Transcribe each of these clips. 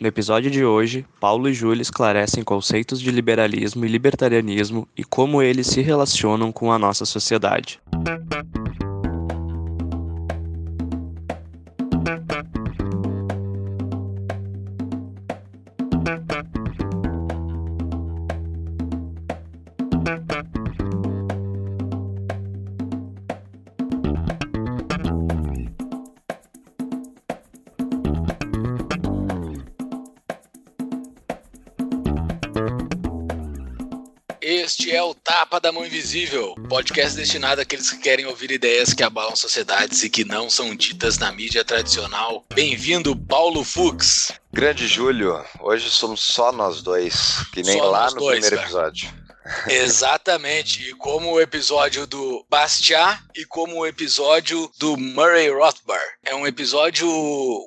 No episódio de hoje, Paulo e Júlia esclarecem conceitos de liberalismo e libertarianismo e como eles se relacionam com a nossa sociedade. Da Mão Invisível, podcast destinado àqueles que querem ouvir ideias que abalam sociedades e que não são ditas na mídia tradicional. Bem-vindo, Paulo Fux. Grande Júlio, hoje somos só nós dois, que nem Só lá no dois, primeiro cara. episódio. Exatamente, e como o episódio do Bastiat e como o episódio do Murray Rothbard. É um episódio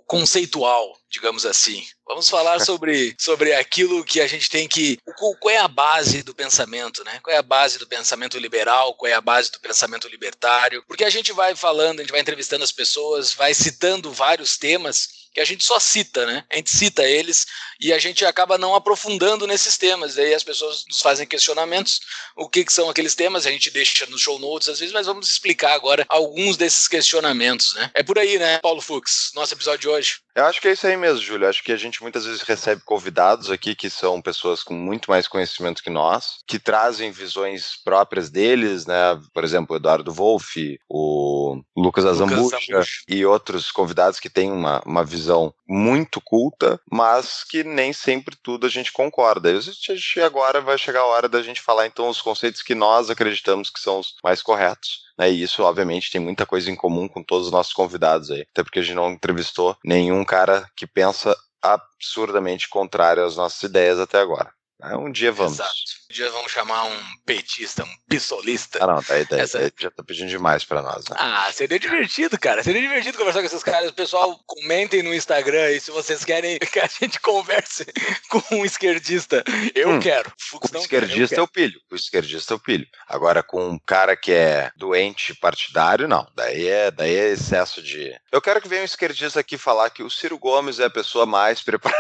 conceitual, digamos assim. Vamos falar sobre, sobre aquilo que a gente tem que. Qual é a base do pensamento, né? Qual é a base do pensamento liberal? Qual é a base do pensamento libertário? Porque a gente vai falando, a gente vai entrevistando as pessoas, vai citando vários temas que a gente só cita, né? A gente cita eles e a gente acaba não aprofundando nesses temas. Daí as pessoas nos fazem questionamentos. O que, que são aqueles temas? A gente deixa no show notes às vezes, mas vamos explicar agora alguns desses questionamentos, né? É por aí, né, Paulo Fux? Nosso episódio de hoje. Eu acho que é isso aí mesmo, Júlio. Acho que a gente muitas vezes recebe convidados aqui que são pessoas com muito mais conhecimento que nós, que trazem visões próprias deles, né? Por exemplo, o Eduardo Wolff, o Lucas Azambucha e outros convidados que têm uma, uma visão muito culta, mas que nem sempre tudo a gente concorda. E a gente agora vai chegar a hora da gente falar então os conceitos que nós acreditamos que são os mais corretos. Né? E isso, obviamente, tem muita coisa em comum com todos os nossos convidados aí. Até porque a gente não entrevistou nenhum cara que pensa absurdamente contrário às nossas ideias até agora. Né? Um dia vamos. Exato. Um dia vamos chamar um petista, um pissolista. Ah, não, daí, daí, Essa- daí já tá pedindo demais pra nós, né? Ah, seria divertido, cara. Seria divertido conversar com esses caras. Pessoal, comentem no Instagram aí se vocês querem que a gente converse com um esquerdista. Eu Hum. quero. Fux O não esquerdista quer, é o pilho. O esquerdista é o pilho. Agora, com um cara que é doente partidário, não. Daí é, daí é excesso de. Eu quero que venha um esquerdista aqui falar que o Ciro Gomes é a pessoa mais preparada.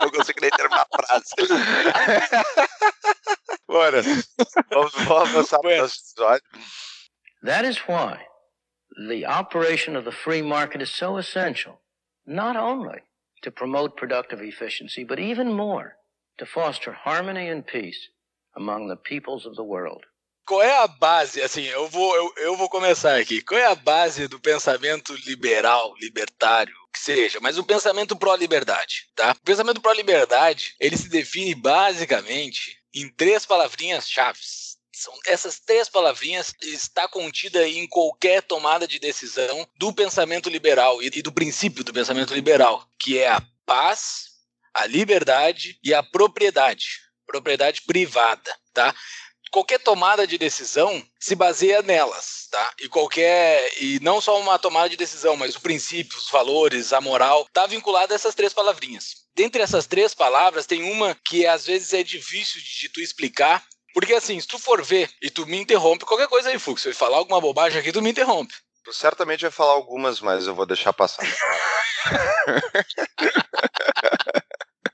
não consigo nem terminar a frase. Bora. Vamos, vamos avançar para o episódio. That is why the operation of the free market is so essential, not only to promote productive efficiency, but even more to foster harmony and peace among the peoples of the world. Qual é a base? Assim, eu vou, eu, eu vou começar aqui. Qual é a base do pensamento liberal, libertário, seja, mas o pensamento pró-liberdade, tá? O pensamento pró-liberdade, ele se define basicamente em três palavrinhas chaves. São essas três palavrinhas está contida em qualquer tomada de decisão do pensamento liberal e do princípio do pensamento liberal, que é a paz, a liberdade e a propriedade, propriedade privada, tá? Qualquer tomada de decisão se baseia nelas, tá? E qualquer e não só uma tomada de decisão, mas o princípio, os valores, a moral, tá vinculado a essas três palavrinhas. Dentre essas três palavras tem uma que às vezes é difícil de tu explicar, porque assim, se tu for ver e tu me interrompe, qualquer coisa aí, Fux, se eu falar alguma bobagem aqui, tu me interrompe. Tu certamente vai falar algumas, mas eu vou deixar passar.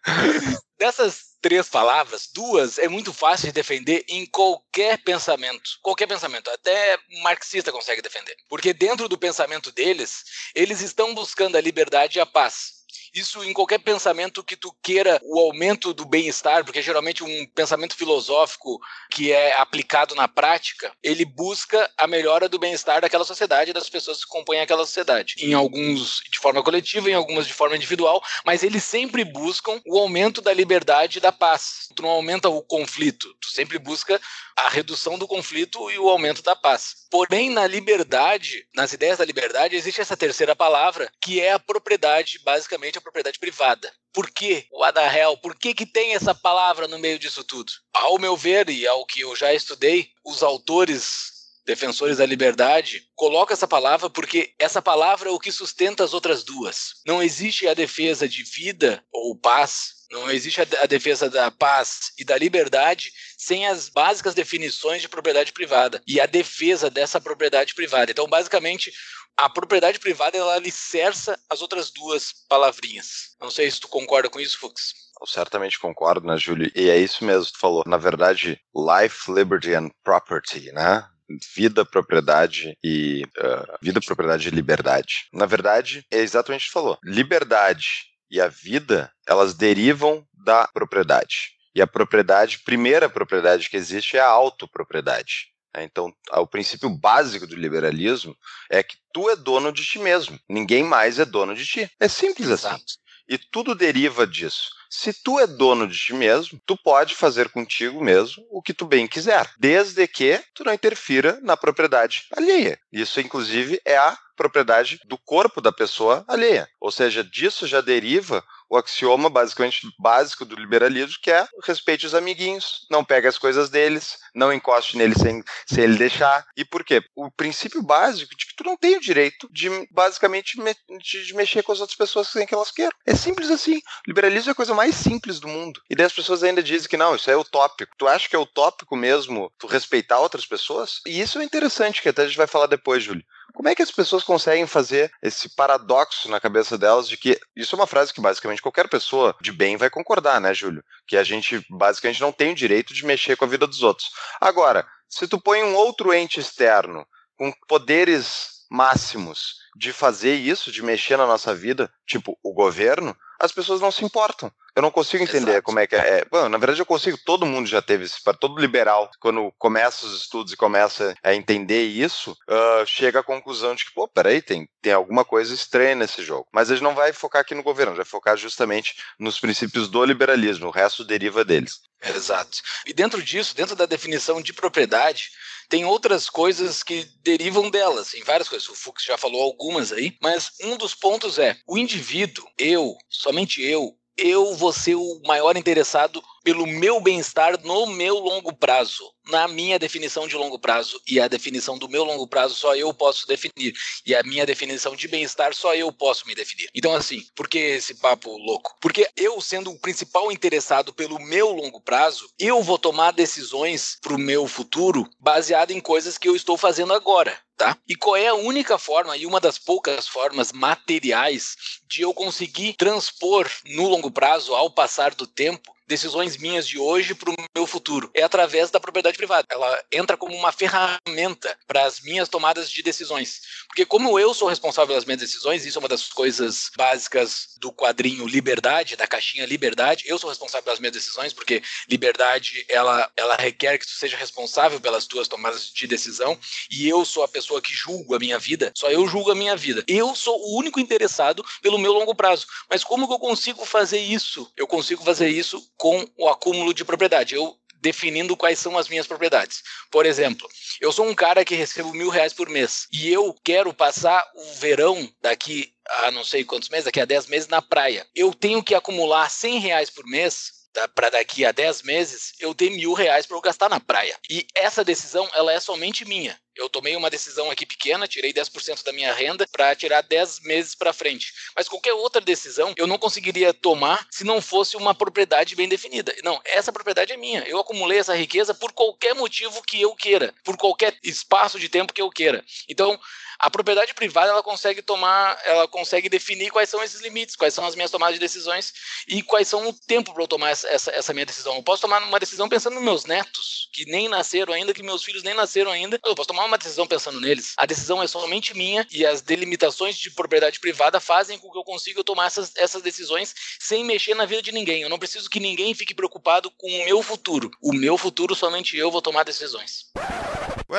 Dessas três palavras, duas é muito fácil de defender em qualquer pensamento. Qualquer pensamento, até um marxista consegue defender. Porque dentro do pensamento deles, eles estão buscando a liberdade e a paz. Isso em qualquer pensamento que tu queira o aumento do bem-estar, porque geralmente um pensamento filosófico que é aplicado na prática, ele busca a melhora do bem-estar daquela sociedade das pessoas que compõem aquela sociedade. Em alguns de forma coletiva, em algumas de forma individual, mas eles sempre buscam o aumento da liberdade e da paz. Tu não aumenta o conflito, tu sempre busca a redução do conflito e o aumento da paz. Porém, na liberdade, nas ideias da liberdade, existe essa terceira palavra, que é a propriedade, basicamente a propriedade privada. Por? What the hell? Por que, que tem essa palavra no meio disso tudo? Ao meu ver, e ao que eu já estudei, os autores defensores da liberdade, colocam essa palavra porque essa palavra é o que sustenta as outras duas. Não existe a defesa de vida ou paz, não existe a defesa da paz e da liberdade sem as básicas definições de propriedade privada e a defesa dessa propriedade privada. Então, basicamente, a propriedade privada ela alicerça as outras duas palavrinhas. Não sei se tu concorda com isso, Fux. Eu certamente concordo, né, Júlio? E é isso mesmo que tu falou. Na verdade, life, liberty and property, né? vida, propriedade e uh, vida, propriedade e liberdade. Na verdade, é exatamente o que falou. Liberdade e a vida, elas derivam da propriedade. E a propriedade, primeira propriedade que existe é a autopropriedade. Né? Então, o princípio básico do liberalismo é que tu é dono de ti mesmo. Ninguém mais é dono de ti. É simples assim. Exato. assim. E tudo deriva disso. Se tu é dono de ti mesmo, tu pode fazer contigo mesmo o que tu bem quiser, desde que tu não interfira na propriedade alheia. Isso, inclusive, é a propriedade do corpo da pessoa alheia. Ou seja, disso já deriva o axioma basicamente básico do liberalismo, que é respeite os amiguinhos, não pegue as coisas deles, não encoste nele sem, sem ele deixar. E por quê? O princípio básico de que tu não tem o direito de basicamente me, de, mexer com as outras pessoas sem que elas queiram. É simples assim. O liberalismo é a coisa mais simples do mundo. E daí as pessoas ainda dizem que não, isso é utópico. Tu acha que é utópico mesmo tu respeitar outras pessoas? E isso é interessante, que até a gente vai falar depois, Júlio. Como é que as pessoas conseguem fazer esse paradoxo na cabeça delas de que isso é uma frase que basicamente qualquer pessoa de bem vai concordar, né, Júlio? Que a gente basicamente não tem o direito de mexer com a vida dos outros. Agora, se tu põe um outro ente externo com poderes máximos de fazer isso, de mexer na nossa vida, tipo o governo, as pessoas não se importam. Eu não consigo entender Exato. como é que é. é. Bom, na verdade, eu consigo. Todo mundo já teve isso. Para todo liberal, quando começa os estudos e começa a entender isso, uh, chega à conclusão de que, pô, peraí, tem, tem alguma coisa estranha nesse jogo. Mas gente não vai focar aqui no governo, vai focar justamente nos princípios do liberalismo. O resto deriva deles. Exato. E dentro disso, dentro da definição de propriedade, tem outras coisas que derivam delas, em várias coisas. O Fux já falou algumas aí, mas um dos pontos é o indivíduo, eu, somente eu, eu vou ser o maior interessado pelo meu bem-estar no meu longo prazo, na minha definição de longo prazo. E a definição do meu longo prazo só eu posso definir. E a minha definição de bem-estar só eu posso me definir. Então, assim, por que esse papo louco? Porque eu, sendo o principal interessado pelo meu longo prazo, eu vou tomar decisões para o meu futuro baseado em coisas que eu estou fazendo agora. Tá? E qual é a única forma e uma das poucas formas materiais de eu conseguir transpor no longo prazo, ao passar do tempo, decisões minhas de hoje para o meu futuro. É através da propriedade privada. Ela entra como uma ferramenta para as minhas tomadas de decisões. Porque como eu sou responsável pelas minhas decisões, isso é uma das coisas básicas do quadrinho Liberdade, da caixinha Liberdade, eu sou responsável pelas minhas decisões, porque liberdade, ela, ela requer que tu seja responsável pelas tuas tomadas de decisão, e eu sou a pessoa que julgo a minha vida, só eu julgo a minha vida. Eu sou o único interessado pelo meu longo prazo. Mas como que eu consigo fazer isso? Eu consigo fazer isso com o acúmulo de propriedade. Eu definindo quais são as minhas propriedades. Por exemplo, eu sou um cara que recebo mil reais por mês e eu quero passar o verão daqui a não sei quantos meses, daqui a dez meses na praia. Eu tenho que acumular cem reais por mês para daqui a 10 meses eu ter mil reais para eu gastar na praia. E essa decisão ela é somente minha. Eu tomei uma decisão aqui pequena, tirei 10% da minha renda para tirar 10 meses para frente. Mas qualquer outra decisão eu não conseguiria tomar se não fosse uma propriedade bem definida. Não, essa propriedade é minha. Eu acumulei essa riqueza por qualquer motivo que eu queira, por qualquer espaço de tempo que eu queira. Então, a propriedade privada ela consegue tomar, ela consegue definir quais são esses limites, quais são as minhas tomadas de decisões e quais são o tempo para eu tomar essa, essa, essa, minha decisão. Eu posso tomar uma decisão pensando nos meus netos, que nem nasceram ainda, que meus filhos nem nasceram ainda. Eu posso tomar uma decisão pensando neles. A decisão é somente minha e as delimitações de propriedade privada fazem com que eu consiga tomar essas, essas decisões sem mexer na vida de ninguém. Eu não preciso que ninguém fique preocupado com o meu futuro. O meu futuro somente eu vou tomar decisões.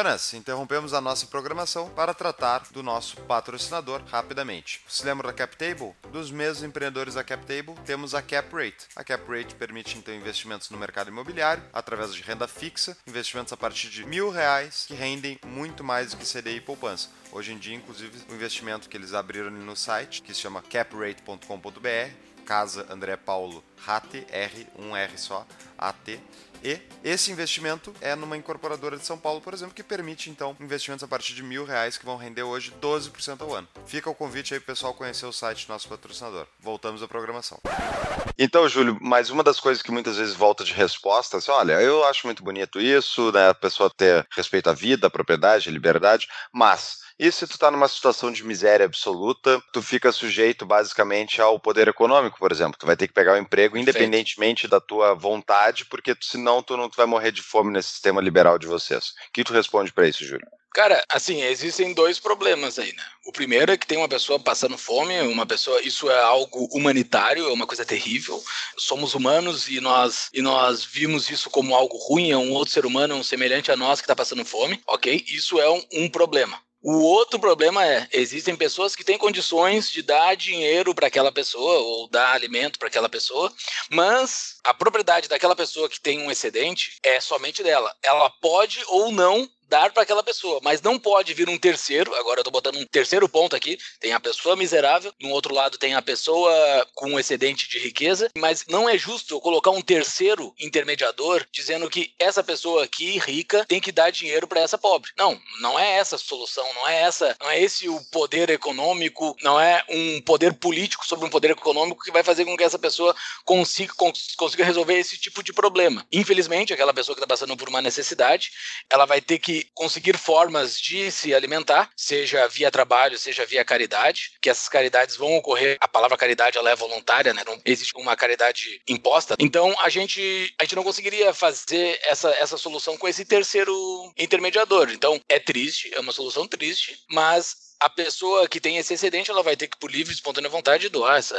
Buenas, interrompemos a nossa programação para tratar do nosso patrocinador rapidamente. Se lembra da CapTable? Dos mesmos empreendedores da CapTable, temos a CapRate. A CapRate permite então investimentos no mercado imobiliário através de renda fixa, investimentos a partir de mil reais que rendem muito mais do que CDI e poupança. Hoje em dia, inclusive, o investimento que eles abriram no site, que se chama caprate.com.br, Casa André Paulo RAT, R, um R só, AT, e esse investimento é numa incorporadora de São Paulo, por exemplo, que permite então investimentos a partir de mil reais que vão render hoje 12% ao ano. Fica o convite aí, pessoal, conhecer o site do nosso patrocinador. Voltamos à programação. Então, Júlio, mais uma das coisas que muitas vezes volta de resposta, assim, olha, eu acho muito bonito isso, né, a pessoa ter respeito à vida, à propriedade, à liberdade, mas E se tu tá numa situação de miséria absoluta, tu fica sujeito basicamente ao poder econômico, por exemplo. Tu vai ter que pegar o um emprego independentemente da tua vontade, porque senão tu não tu vai morrer de fome nesse sistema liberal de vocês. O que tu responde para isso, Júlio? Cara, assim, existem dois problemas aí, né? O primeiro é que tem uma pessoa passando fome, uma pessoa, isso é algo humanitário, é uma coisa terrível. Somos humanos e nós e nós vimos isso como algo ruim, é um outro ser humano, um semelhante a nós que está passando fome, ok? Isso é um, um problema. O outro problema é, existem pessoas que têm condições de dar dinheiro para aquela pessoa ou dar alimento para aquela pessoa, mas a propriedade daquela pessoa que tem um excedente é somente dela. Ela pode ou não dar para aquela pessoa, mas não pode vir um terceiro. Agora eu tô botando um terceiro ponto aqui. Tem a pessoa miserável, no outro lado tem a pessoa com um excedente de riqueza, mas não é justo eu colocar um terceiro intermediador dizendo que essa pessoa aqui rica tem que dar dinheiro para essa pobre. Não, não é essa a solução, não é essa, não é esse o poder econômico, não é um poder político sobre um poder econômico que vai fazer com que essa pessoa consiga, consiga resolver esse tipo de problema. Infelizmente, aquela pessoa que está passando por uma necessidade, ela vai ter que conseguir formas de se alimentar, seja via trabalho, seja via caridade, que essas caridades vão ocorrer. A palavra caridade ela é voluntária, né? Não existe uma caridade imposta. Então a gente a gente não conseguiria fazer essa, essa solução com esse terceiro intermediador. Então é triste, é uma solução triste, mas a pessoa que tem esse excedente, ela vai ter que, por livre e espontânea vontade, doar essa,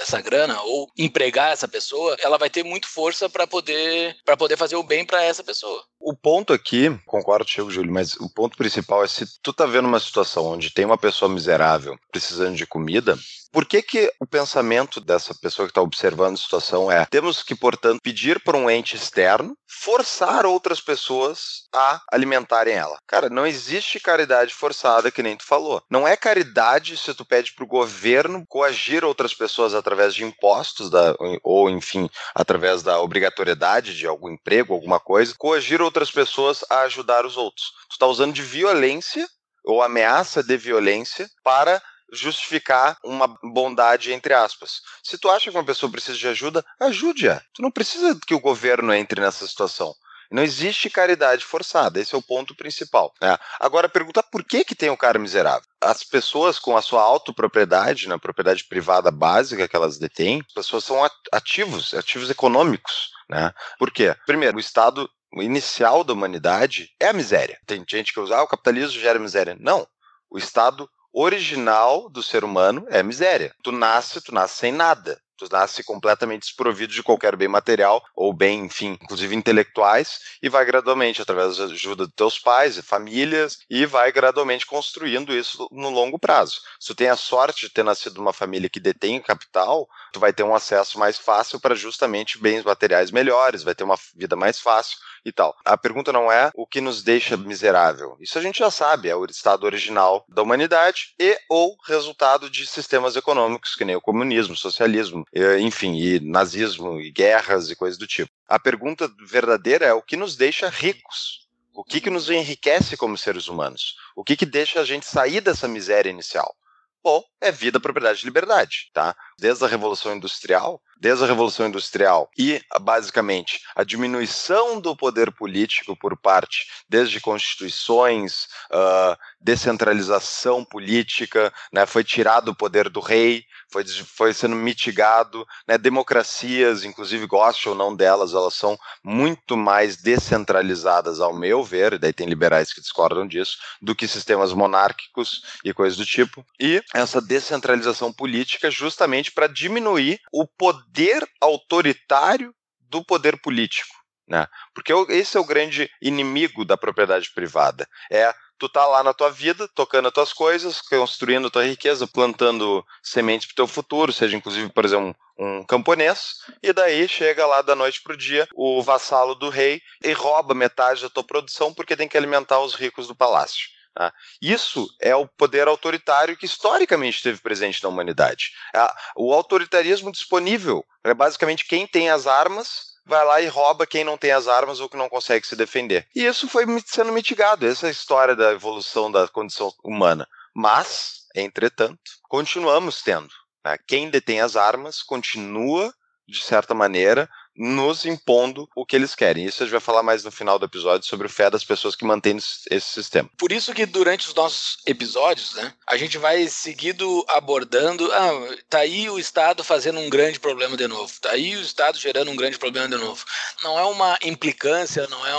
essa grana ou empregar essa pessoa. Ela vai ter muito força para poder, poder fazer o bem para essa pessoa. O ponto aqui, concordo contigo, Júlio, mas o ponto principal é se tu tá vendo uma situação onde tem uma pessoa miserável precisando de comida, por que, que o pensamento dessa pessoa que está observando a situação é: temos que, portanto, pedir para um ente externo forçar outras pessoas a alimentarem ela? Cara, não existe caridade forçada, que nem tu falou. Não é caridade se tu pede para o governo coagir outras pessoas através de impostos, da, ou enfim, através da obrigatoriedade de algum emprego, alguma coisa, coagir outras pessoas a ajudar os outros. Tu está usando de violência ou ameaça de violência para justificar uma bondade entre aspas. Se tu acha que uma pessoa precisa de ajuda, ajude-a. Tu não precisa que o governo entre nessa situação. Não existe caridade forçada, esse é o ponto principal. Né? Agora, pergunta por que, que tem o cara miserável? As pessoas com a sua autopropriedade, na propriedade privada básica que elas detêm, as pessoas são ativos, ativos econômicos. Né? Por quê? Primeiro, o Estado inicial da humanidade é a miséria. Tem gente que usa, ah, o capitalismo gera miséria. Não. O Estado original do ser humano é miséria. Tu nasce, tu nasce sem nada. Tu nasce completamente desprovido de qualquer bem material ou bem, enfim, inclusive intelectuais, e vai gradualmente, através da ajuda de teus pais e famílias, e vai gradualmente construindo isso no longo prazo. Se tu tem a sorte de ter nascido numa família que detém capital, tu vai ter um acesso mais fácil para justamente bens materiais melhores, vai ter uma vida mais fácil e tal. A pergunta não é o que nos deixa miserável. Isso a gente já sabe, é o estado original da humanidade e ou resultado de sistemas econômicos que nem o comunismo, socialismo, enfim, e nazismo e guerras e coisas do tipo. A pergunta verdadeira é o que nos deixa ricos. O que, que nos enriquece como seres humanos? O que, que deixa a gente sair dessa miséria inicial? Bom, é vida, propriedade e liberdade, tá? Desde a Revolução Industrial, desde a Revolução Industrial e, basicamente, a diminuição do poder político por parte, desde constituições, uh, descentralização política, né, foi tirado o poder do rei, foi, foi sendo mitigado, né, democracias, inclusive goste ou não delas, elas são muito mais descentralizadas, ao meu ver, e daí tem liberais que discordam disso, do que sistemas monárquicos e coisas do tipo, e essa descentralização política justamente para diminuir o poder autoritário do poder político. Né? Porque esse é o grande inimigo da propriedade privada. É tu tá lá na tua vida, tocando as tuas coisas, construindo tua riqueza, plantando sementes para o teu futuro, seja inclusive, por exemplo, um, um camponês, e daí chega lá da noite pro dia o vassalo do rei e rouba metade da tua produção porque tem que alimentar os ricos do palácio. Tá? Isso é o poder autoritário que historicamente esteve presente na humanidade. É o autoritarismo disponível é basicamente quem tem as armas vai lá e rouba quem não tem as armas ou que não consegue se defender. E isso foi sendo mitigado, essa é a história da evolução da condição humana. Mas, entretanto, continuamos tendo. Né? Quem detém as armas continua de certa maneira, nos impondo o que eles querem. Isso a gente vai falar mais no final do episódio sobre o fé das pessoas que mantêm esse sistema. Por isso que durante os nossos episódios, né, a gente vai seguido abordando, ah, tá aí o Estado fazendo um grande problema de novo, tá aí o Estado gerando um grande problema de novo. Não é uma implicância, não é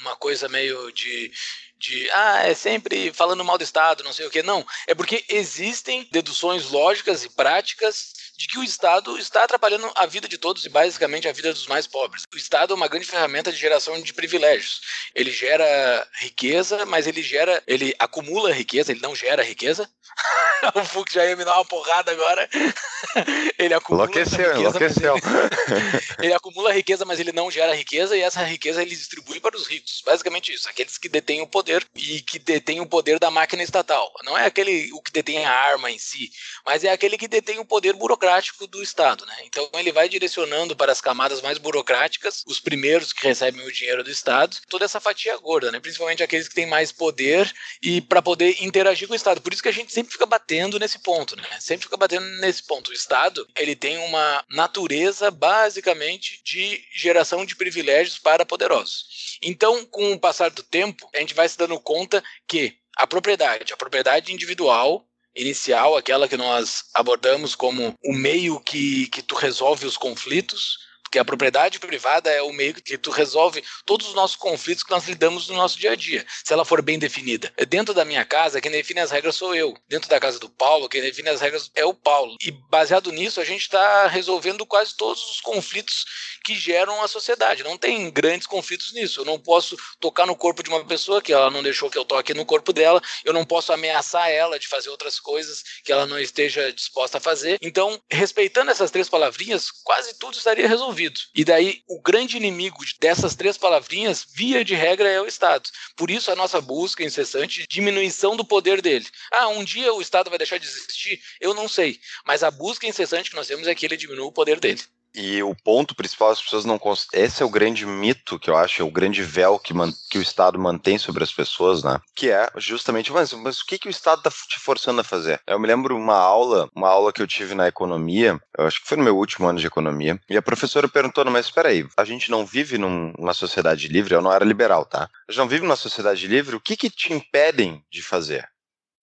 uma coisa meio de de ah, é sempre falando mal do Estado, não sei o que. Não, é porque existem deduções lógicas e práticas de que o Estado está atrapalhando a vida de todos e basicamente a vida dos mais pobres. O Estado é uma grande ferramenta de geração de privilégios. Ele gera riqueza, mas ele gera, ele acumula riqueza, ele não gera riqueza. o Fux já ia me dar uma porrada agora. ele acumula enlouqueceu, riqueza, enlouqueceu. Ele, ele acumula riqueza, mas ele não gera riqueza e essa riqueza ele distribui para os ricos. Basicamente isso, aqueles que detêm o poder e que detêm o poder da máquina estatal. Não é aquele o que detém a arma em si, mas é aquele que detém o poder burocrático burocrático do Estado. Né? Então ele vai direcionando para as camadas mais burocráticas, os primeiros que recebem o dinheiro do Estado, toda essa fatia gorda, né? principalmente aqueles que têm mais poder e para poder interagir com o Estado. Por isso que a gente sempre fica batendo nesse ponto, né? sempre fica batendo nesse ponto. O Estado ele tem uma natureza basicamente de geração de privilégios para poderosos. Então, com o passar do tempo, a gente vai se dando conta que a propriedade, a propriedade individual, inicial, aquela que nós abordamos como o meio que, que tu resolve os conflitos, porque a propriedade privada é o meio que tu resolve todos os nossos conflitos que nós lidamos no nosso dia a dia, se ela for bem definida. Dentro da minha casa, quem define as regras sou eu. Dentro da casa do Paulo, quem define as regras é o Paulo. E baseado nisso, a gente está resolvendo quase todos os conflitos que geram a sociedade. Não tem grandes conflitos nisso. Eu não posso tocar no corpo de uma pessoa que ela não deixou que eu toque no corpo dela. Eu não posso ameaçar ela de fazer outras coisas que ela não esteja disposta a fazer. Então, respeitando essas três palavrinhas, quase tudo estaria resolvido. E daí, o grande inimigo dessas três palavrinhas, via de regra, é o Estado. Por isso, a nossa busca incessante de diminuição do poder dele. Ah, um dia o Estado vai deixar de existir? Eu não sei. Mas a busca incessante que nós temos é que ele diminua o poder dele. E o ponto principal, as pessoas não. Esse é o grande mito que eu acho, é o grande véu que, que o Estado mantém sobre as pessoas, né? Que é justamente, mas, mas o que, que o Estado está te forçando a fazer? Eu me lembro uma aula, uma aula que eu tive na economia, eu acho que foi no meu último ano de economia, e a professora perguntou: mas espera aí, a gente não vive numa sociedade livre, eu não era liberal, tá? A gente não vive numa sociedade livre, o que, que te impedem de fazer?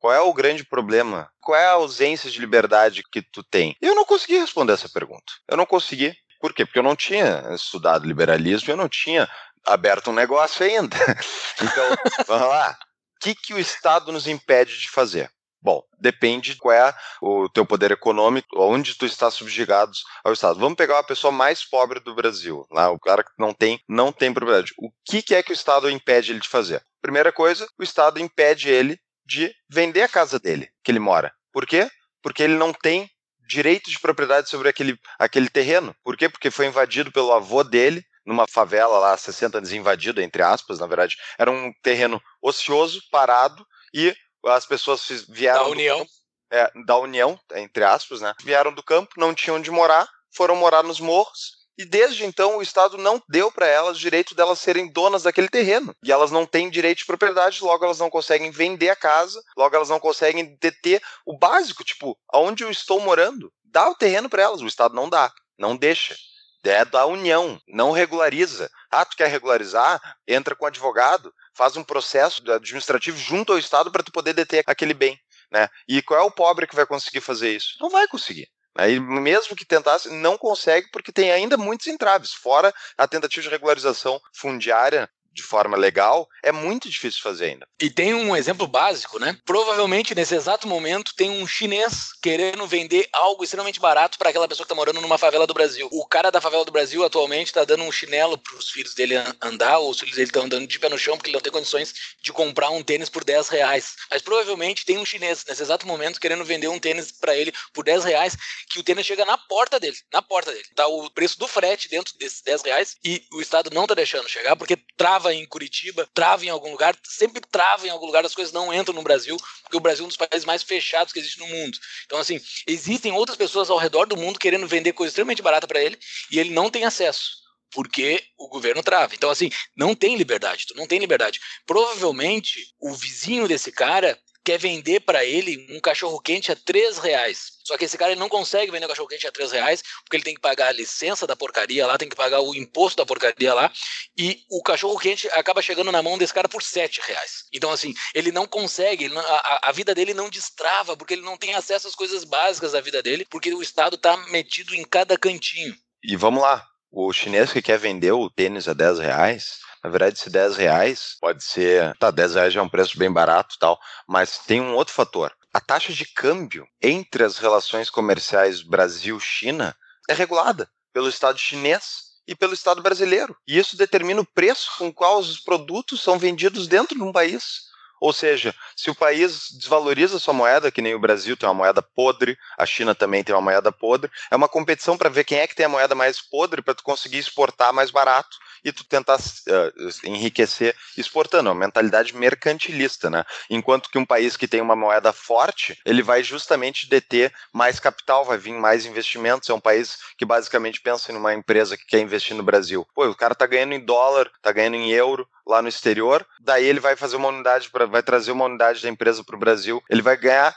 Qual é o grande problema? Qual é a ausência de liberdade que tu tem? Eu não consegui responder essa pergunta. Eu não consegui. Por quê? Porque eu não tinha estudado liberalismo, eu não tinha aberto um negócio ainda. Então, vamos lá. O que, que o Estado nos impede de fazer? Bom, depende qual é o teu poder econômico, onde tu está subjugado ao Estado. Vamos pegar a pessoa mais pobre do Brasil, lá, o cara que não tem, não tem propriedade. O que, que é que o Estado impede ele de fazer? Primeira coisa, o Estado impede ele de vender a casa dele, que ele mora. Por quê? Porque ele não tem direito de propriedade sobre aquele, aquele terreno. Por quê? Porque foi invadido pelo avô dele, numa favela lá, 60 anos, invadido, entre aspas, na verdade. Era um terreno ocioso, parado, e as pessoas vieram. Da União. Campo, é, da União, entre aspas, né? Vieram do campo, não tinham onde morar, foram morar nos morros e desde então o Estado não deu para elas o direito delas serem donas daquele terreno. E elas não têm direito de propriedade, logo elas não conseguem vender a casa, logo elas não conseguem deter o básico, tipo, aonde eu estou morando. Dá o terreno para elas, o Estado não dá, não deixa. É da União, não regulariza. Ah, tu quer regularizar? Entra com advogado, faz um processo administrativo junto ao Estado para tu poder deter aquele bem. Né? E qual é o pobre que vai conseguir fazer isso? Não vai conseguir. Aí, mesmo que tentasse, não consegue porque tem ainda muitos entraves. Fora a tentativa de regularização fundiária de forma legal, é muito difícil fazer ainda. E tem um exemplo básico, né? Provavelmente nesse exato momento tem um chinês querendo vender algo extremamente barato para aquela pessoa que está morando numa favela do Brasil. O cara da favela do Brasil atualmente está dando um chinelo para os filhos dele andar, ou os filhos dele estão andando de pé no chão porque ele não tem condições de comprar um tênis por 10 reais. Mas provavelmente tem um chinês nesse exato momento querendo vender um tênis para ele por 10 reais, que o tênis chega na porta dele, na porta dele. Tá o preço do frete dentro desses 10 reais e o Estado não está deixando chegar porque trava trava em Curitiba, trava em algum lugar, sempre trava em algum lugar, as coisas não entram no Brasil, porque o Brasil é um dos países mais fechados que existe no mundo. Então, assim, existem outras pessoas ao redor do mundo querendo vender coisa extremamente barata para ele e ele não tem acesso porque o governo trava. Então, assim, não tem liberdade, tu não tem liberdade. Provavelmente, o vizinho desse cara quer vender para ele um cachorro quente a 3 reais. Só que esse cara ele não consegue vender o cachorro quente a 3 reais, porque ele tem que pagar a licença da porcaria lá, tem que pagar o imposto da porcaria lá, e o cachorro quente acaba chegando na mão desse cara por 7 reais. Então, assim, ele não consegue, a, a vida dele não destrava, porque ele não tem acesso às coisas básicas da vida dele, porque o Estado está metido em cada cantinho. E vamos lá, o chinês que quer vender o tênis a 10 reais, na verdade, esse 10 reais pode ser. Tá, 10 reais já é um preço bem barato tal, mas tem um outro fator. A taxa de câmbio entre as relações comerciais Brasil-China é regulada pelo Estado chinês e pelo Estado brasileiro. E isso determina o preço com qual os produtos são vendidos dentro de um país. Ou seja, se o país desvaloriza sua moeda, que nem o Brasil tem uma moeda podre, a China também tem uma moeda podre, é uma competição para ver quem é que tem a moeda mais podre para tu conseguir exportar mais barato e tu tentar uh, enriquecer exportando, é uma mentalidade mercantilista, né? Enquanto que um país que tem uma moeda forte, ele vai justamente deter mais capital, vai vir mais investimentos, é um país que basicamente pensa em uma empresa que quer investir no Brasil. Pô, o cara tá ganhando em dólar, tá ganhando em euro, lá no exterior, daí ele vai fazer uma unidade, pra, vai trazer uma unidade da empresa para o Brasil, ele vai ganhar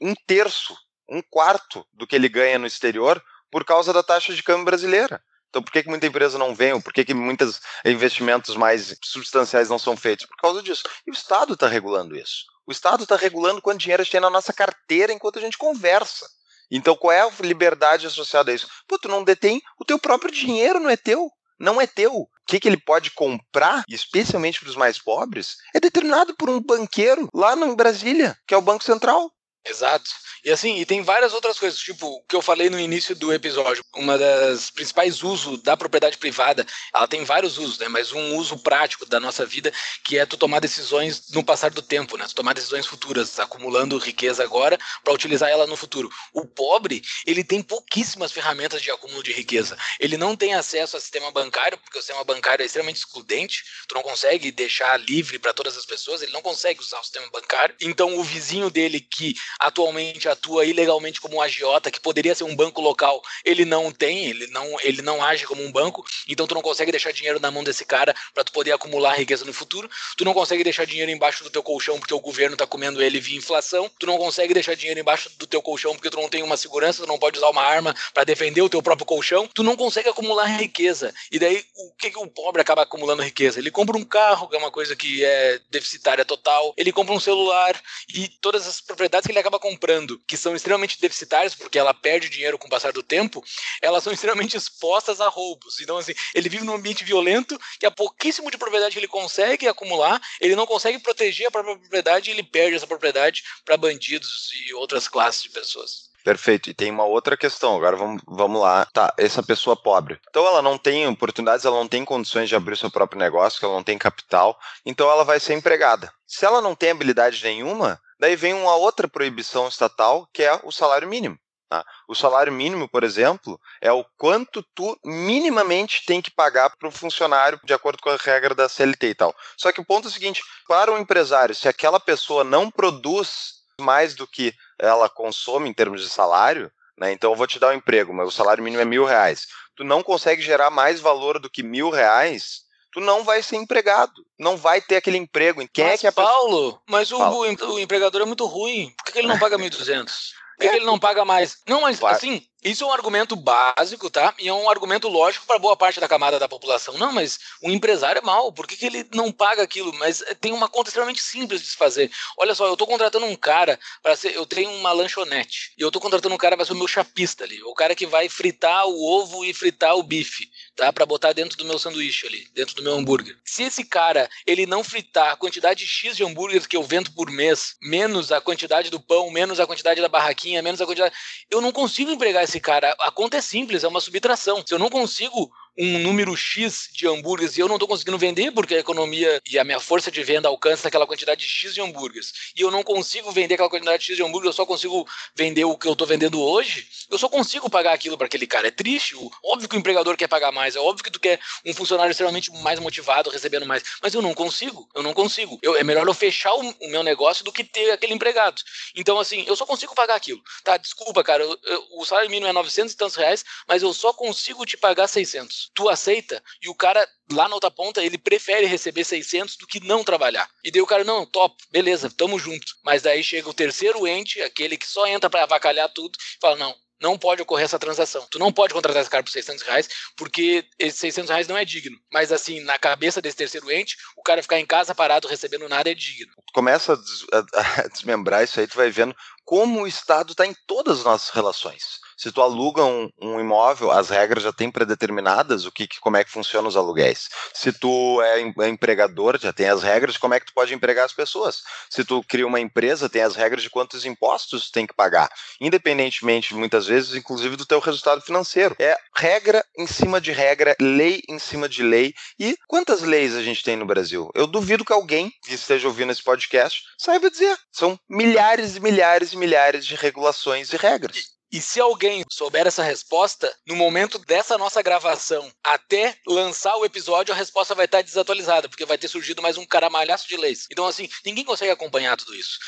um terço, um quarto do que ele ganha no exterior por causa da taxa de câmbio brasileira. Então, por que, que muita empresa não vem? Ou por que, que muitos investimentos mais substanciais não são feitos? Por causa disso. E o Estado está regulando isso. O Estado está regulando quanto dinheiro a gente tem na nossa carteira enquanto a gente conversa. Então, qual é a liberdade associada a isso? Pô, tu não detém o teu próprio dinheiro, não é teu. Não é teu. Que, que ele pode comprar, especialmente para os mais pobres, é determinado por um banqueiro lá em Brasília, que é o Banco Central. Exato. E assim, e tem várias outras coisas, tipo, o que eu falei no início do episódio. Uma das principais usos da propriedade privada, ela tem vários usos, né? Mas um uso prático da nossa vida, que é tu tomar decisões no passar do tempo, né? Tu tomar decisões futuras, acumulando riqueza agora para utilizar ela no futuro. O pobre, ele tem pouquíssimas ferramentas de acúmulo de riqueza. Ele não tem acesso ao sistema bancário, porque o sistema bancário é extremamente excludente. Tu não consegue deixar livre para todas as pessoas, ele não consegue usar o sistema bancário. Então, o vizinho dele que atualmente atua ilegalmente como um agiota, que poderia ser um banco local, ele não tem, ele não, ele não age como um banco, então tu não consegue deixar dinheiro na mão desse cara para tu poder acumular riqueza no futuro. Tu não consegue deixar dinheiro embaixo do teu colchão porque o governo tá comendo ele via inflação. Tu não consegue deixar dinheiro embaixo do teu colchão porque tu não tem uma segurança, tu não pode usar uma arma para defender o teu próprio colchão. Tu não consegue acumular riqueza. E daí o que, que o pobre acaba acumulando riqueza? Ele compra um carro, que é uma coisa que é deficitária total. Ele compra um celular e todas as propriedades que ele acaba comprando, que são extremamente deficitárias, porque ela perde dinheiro com o passar do tempo, elas são extremamente expostas a roubos. Então, assim, ele vive num ambiente violento que há pouquíssimo de propriedade que ele consegue acumular, ele não consegue proteger a própria propriedade e ele perde essa propriedade para bandidos e outras classes de pessoas. Perfeito. E tem uma outra questão. Agora vamos, vamos lá. Tá, essa pessoa pobre. Então ela não tem oportunidades, ela não tem condições de abrir seu próprio negócio, ela não tem capital, então ela vai ser empregada. Se ela não tem habilidade nenhuma, daí vem uma outra proibição estatal, que é o salário mínimo. Tá? O salário mínimo, por exemplo, é o quanto tu minimamente tem que pagar para o funcionário de acordo com a regra da CLT e tal. Só que o ponto é o seguinte: para o empresário, se aquela pessoa não produz mais do que ela consome em termos de salário, né? Então eu vou te dar um emprego, mas o salário mínimo é mil reais. Tu não consegue gerar mais valor do que mil reais, tu não vai ser empregado. Não vai ter aquele emprego. Quem mas, é que é Paulo, mas o, o, o, empregador é muito ruim. Por que, ele não paga 1.200? Por que, é, que ele não paga mais? Não, mas assim, isso é um argumento básico, tá? E é um argumento lógico para boa parte da camada da população. Não, mas o empresário é mau, por que, que ele não paga aquilo? Mas tem uma conta extremamente simples de se fazer. Olha só, eu tô contratando um cara para ser. Eu tenho uma lanchonete. E eu tô contratando um cara para ser o meu chapista ali. O cara que vai fritar o ovo e fritar o bife, tá? Para botar dentro do meu sanduíche ali, dentro do meu hambúrguer. Se esse cara, ele não fritar a quantidade X de hambúrgueres que eu vendo por mês, menos a quantidade do pão, menos a quantidade da barraquinha, menos a quantidade. Eu não consigo empregar esse cara. A conta é simples, é uma subtração. Se eu não consigo um número X de hambúrgueres e eu não estou conseguindo vender porque a economia e a minha força de venda alcança aquela quantidade de X de hambúrgueres e eu não consigo vender aquela quantidade de X de hambúrgueres, eu só consigo vender o que eu estou vendendo hoje, eu só consigo pagar aquilo para aquele cara. É triste, óbvio que o empregador quer pagar mais, é óbvio que tu quer um funcionário extremamente mais motivado, recebendo mais, mas eu não consigo, eu não consigo. Eu, é melhor eu fechar o, o, meu negócio do que ter aquele empregado. Então, assim, eu só consigo pagar aquilo. Tá, desculpa, cara, eu, eu, o salário mínimo é 900 e tantos reais, mas eu só consigo te pagar 600. 600, tu aceita e o cara lá na outra ponta ele prefere receber 600 do que não trabalhar. E daí o cara, não, top, beleza, tamo junto. Mas daí chega o terceiro ente, aquele que só entra para avacalhar tudo, e fala, não, não pode ocorrer essa transação. Tu não pode contratar esse cara por 600 reais, porque esses 600 reais não é digno. Mas, assim, na cabeça desse terceiro ente, o cara ficar em casa parado recebendo nada é digno. Começa a, des a, a desmembrar isso aí, tu vai vendo como o Estado está em todas as nossas relações. Se tu aluga um, um, imóvel, as regras já têm predeterminadas o que, como é que funcionam os aluguéis. Se tu é, é empregador, já tem as regras de como é que tu pode empregar as pessoas. Se tu cria uma empresa, tem as regras de quantos impostos tem que pagar, independentemente muitas vezes, inclusive do teu resultado financeiro. É regra em cima de regra, lei em cima de lei. E quantas leis a gente tem no Brasil? Eu duvido que alguém que esteja ouvindo esse podcast saiba dizer. São milhares e milhares e milhares de regulações e regras. E se alguém souber essa resposta, no momento dessa nossa gravação até lançar o episódio, a resposta vai estar desatualizada, porque vai ter surgido mais um caramalhaço de leis. Então, assim, ninguém consegue acompanhar tudo isso.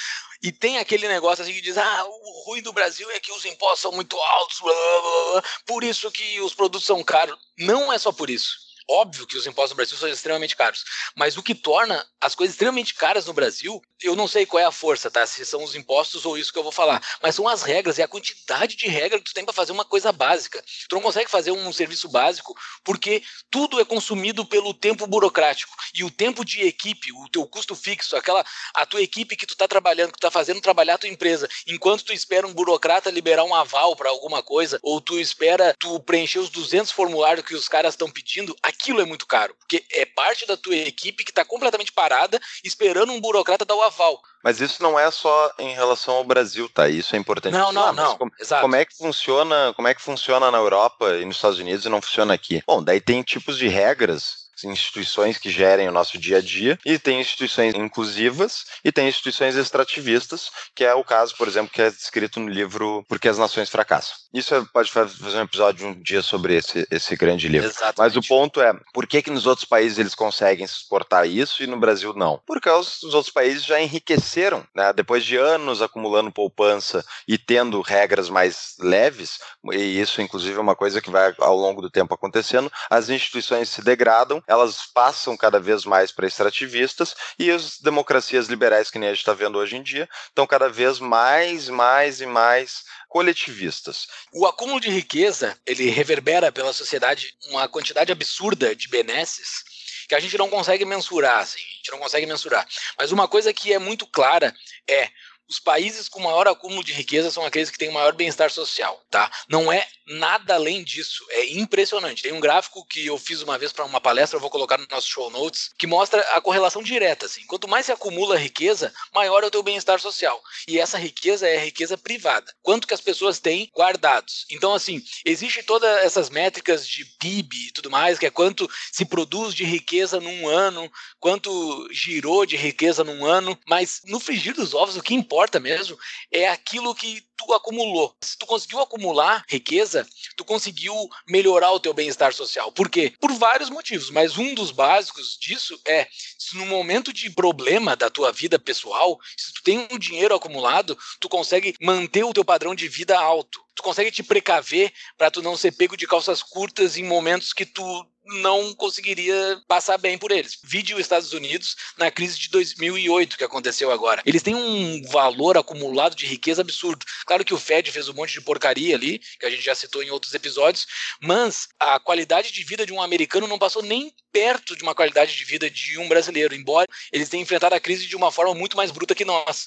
E tem aquele negócio assim que diz: ah, o ruim do Brasil é que os impostos são muito altos, blá, blá, blá, por isso que os produtos são caros. Não é só por isso óbvio que os impostos no Brasil são extremamente caros, mas o que torna as coisas extremamente caras no Brasil, eu não sei qual é a força, tá? Se são os impostos ou isso que eu vou falar, mas são as regras e a quantidade de regras que tu tem para fazer uma coisa básica. Tu não consegue fazer um serviço básico porque tudo é consumido pelo tempo burocrático e o tempo de equipe, o teu custo fixo, aquela a tua equipe que tu tá trabalhando, que tu tá fazendo trabalhar a tua empresa, enquanto tu espera um burocrata liberar um aval para alguma coisa ou tu espera tu preencher os 200 formulários que os caras estão pedindo, aquilo é muito caro, porque é parte da tua equipe que está completamente parada esperando um burocrata dar o aval. Mas isso não é só em relação ao Brasil, tá? Isso é importante. Não, não, não. Como, como, é que funciona? Como é que funciona na Europa e nos Estados Unidos e não funciona aqui? Bom, daí tem tipos de regras instituições que gerem o nosso dia a dia, e tem instituições inclusivas e tem instituições extrativistas, que é o caso, por exemplo, que é descrito no livro Porque as Nações Fracassam. Isso é, pode fazer um episódio um dia sobre esse, esse grande livro. Exatamente. Mas o ponto é, por que que nos outros países eles conseguem exportar isso e no Brasil não? Porque os, os outros países já enriqueceram, né? Depois de anos acumulando poupança e tendo regras mais leves, e isso inclusive é uma coisa que vai ao longo do tempo acontecendo, as instituições se degradam, elas passam cada vez mais para extrativistas e as democracias liberais que nem a gente está vendo hoje em dia estão cada vez mais, mais e mais coletivistas. O acúmulo de riqueza ele reverbera pela sociedade uma quantidade absurda de benesses que a gente não consegue mensurar, assim, a gente não consegue mensurar. Mas uma coisa que é muito clara é os países com maior acúmulo de riqueza são aqueles que têm maior bem-estar social, tá? Não é nada além disso. É impressionante. Tem um gráfico que eu fiz uma vez para uma palestra, eu vou colocar no nosso show notes, que mostra a correlação direta, assim. Quanto mais se acumula riqueza, maior é o teu bem-estar social. E essa riqueza é a riqueza privada. Quanto que as pessoas têm guardados. Então, assim, existe todas essas métricas de PIB e tudo mais, que é quanto se produz de riqueza num ano, quanto girou de riqueza num ano, mas no frigir dos ovos o que importa mesmo é aquilo que tu acumulou. Se tu conseguiu acumular riqueza, tu conseguiu melhorar o teu bem-estar social. Por quê? Por vários motivos, mas um dos básicos disso é se no momento de problema da tua vida pessoal, se tu tem um dinheiro acumulado, tu consegue manter o teu padrão de vida alto. Tu consegue te precaver para tu não ser pego de calças curtas em momentos que tu não conseguiria passar bem por eles. Vide os Estados Unidos na crise de 2008 que aconteceu agora. Eles têm um valor acumulado de riqueza absurdo. Claro que o Fed fez um monte de porcaria ali, que a gente já citou em outros episódios, mas a qualidade de vida de um americano não passou nem perto de uma qualidade de vida de um brasileiro, embora eles tenham enfrentado a crise de uma forma muito mais bruta que nós.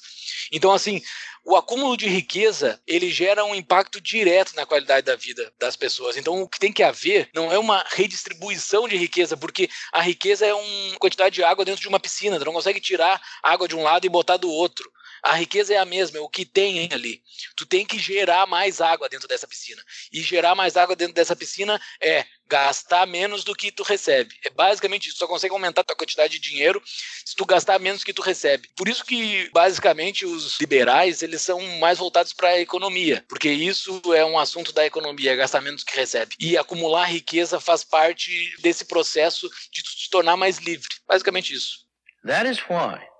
Então, assim, o acúmulo de riqueza ele gera um impacto direto na qualidade da vida das pessoas. Então, o que tem que haver não é uma redistribuição de riqueza, porque a riqueza é uma quantidade de água dentro de uma piscina. Tu não consegue tirar água de um lado e botar do outro. A riqueza é a mesma, é o que tem ali. Tu tem que gerar mais água dentro dessa piscina. E gerar mais água dentro dessa piscina é gastar menos do que tu recebe. É basicamente isso. Tu só consegue aumentar a tua quantidade de dinheiro se tu gastar menos do que tu recebe. Por isso que, basicamente, os liberais, eles são mais voltados para a economia. Porque isso é um assunto da economia, é gastar menos do que recebe. E acumular riqueza faz parte desse processo de tu te tornar mais livre. Basicamente isso. That is why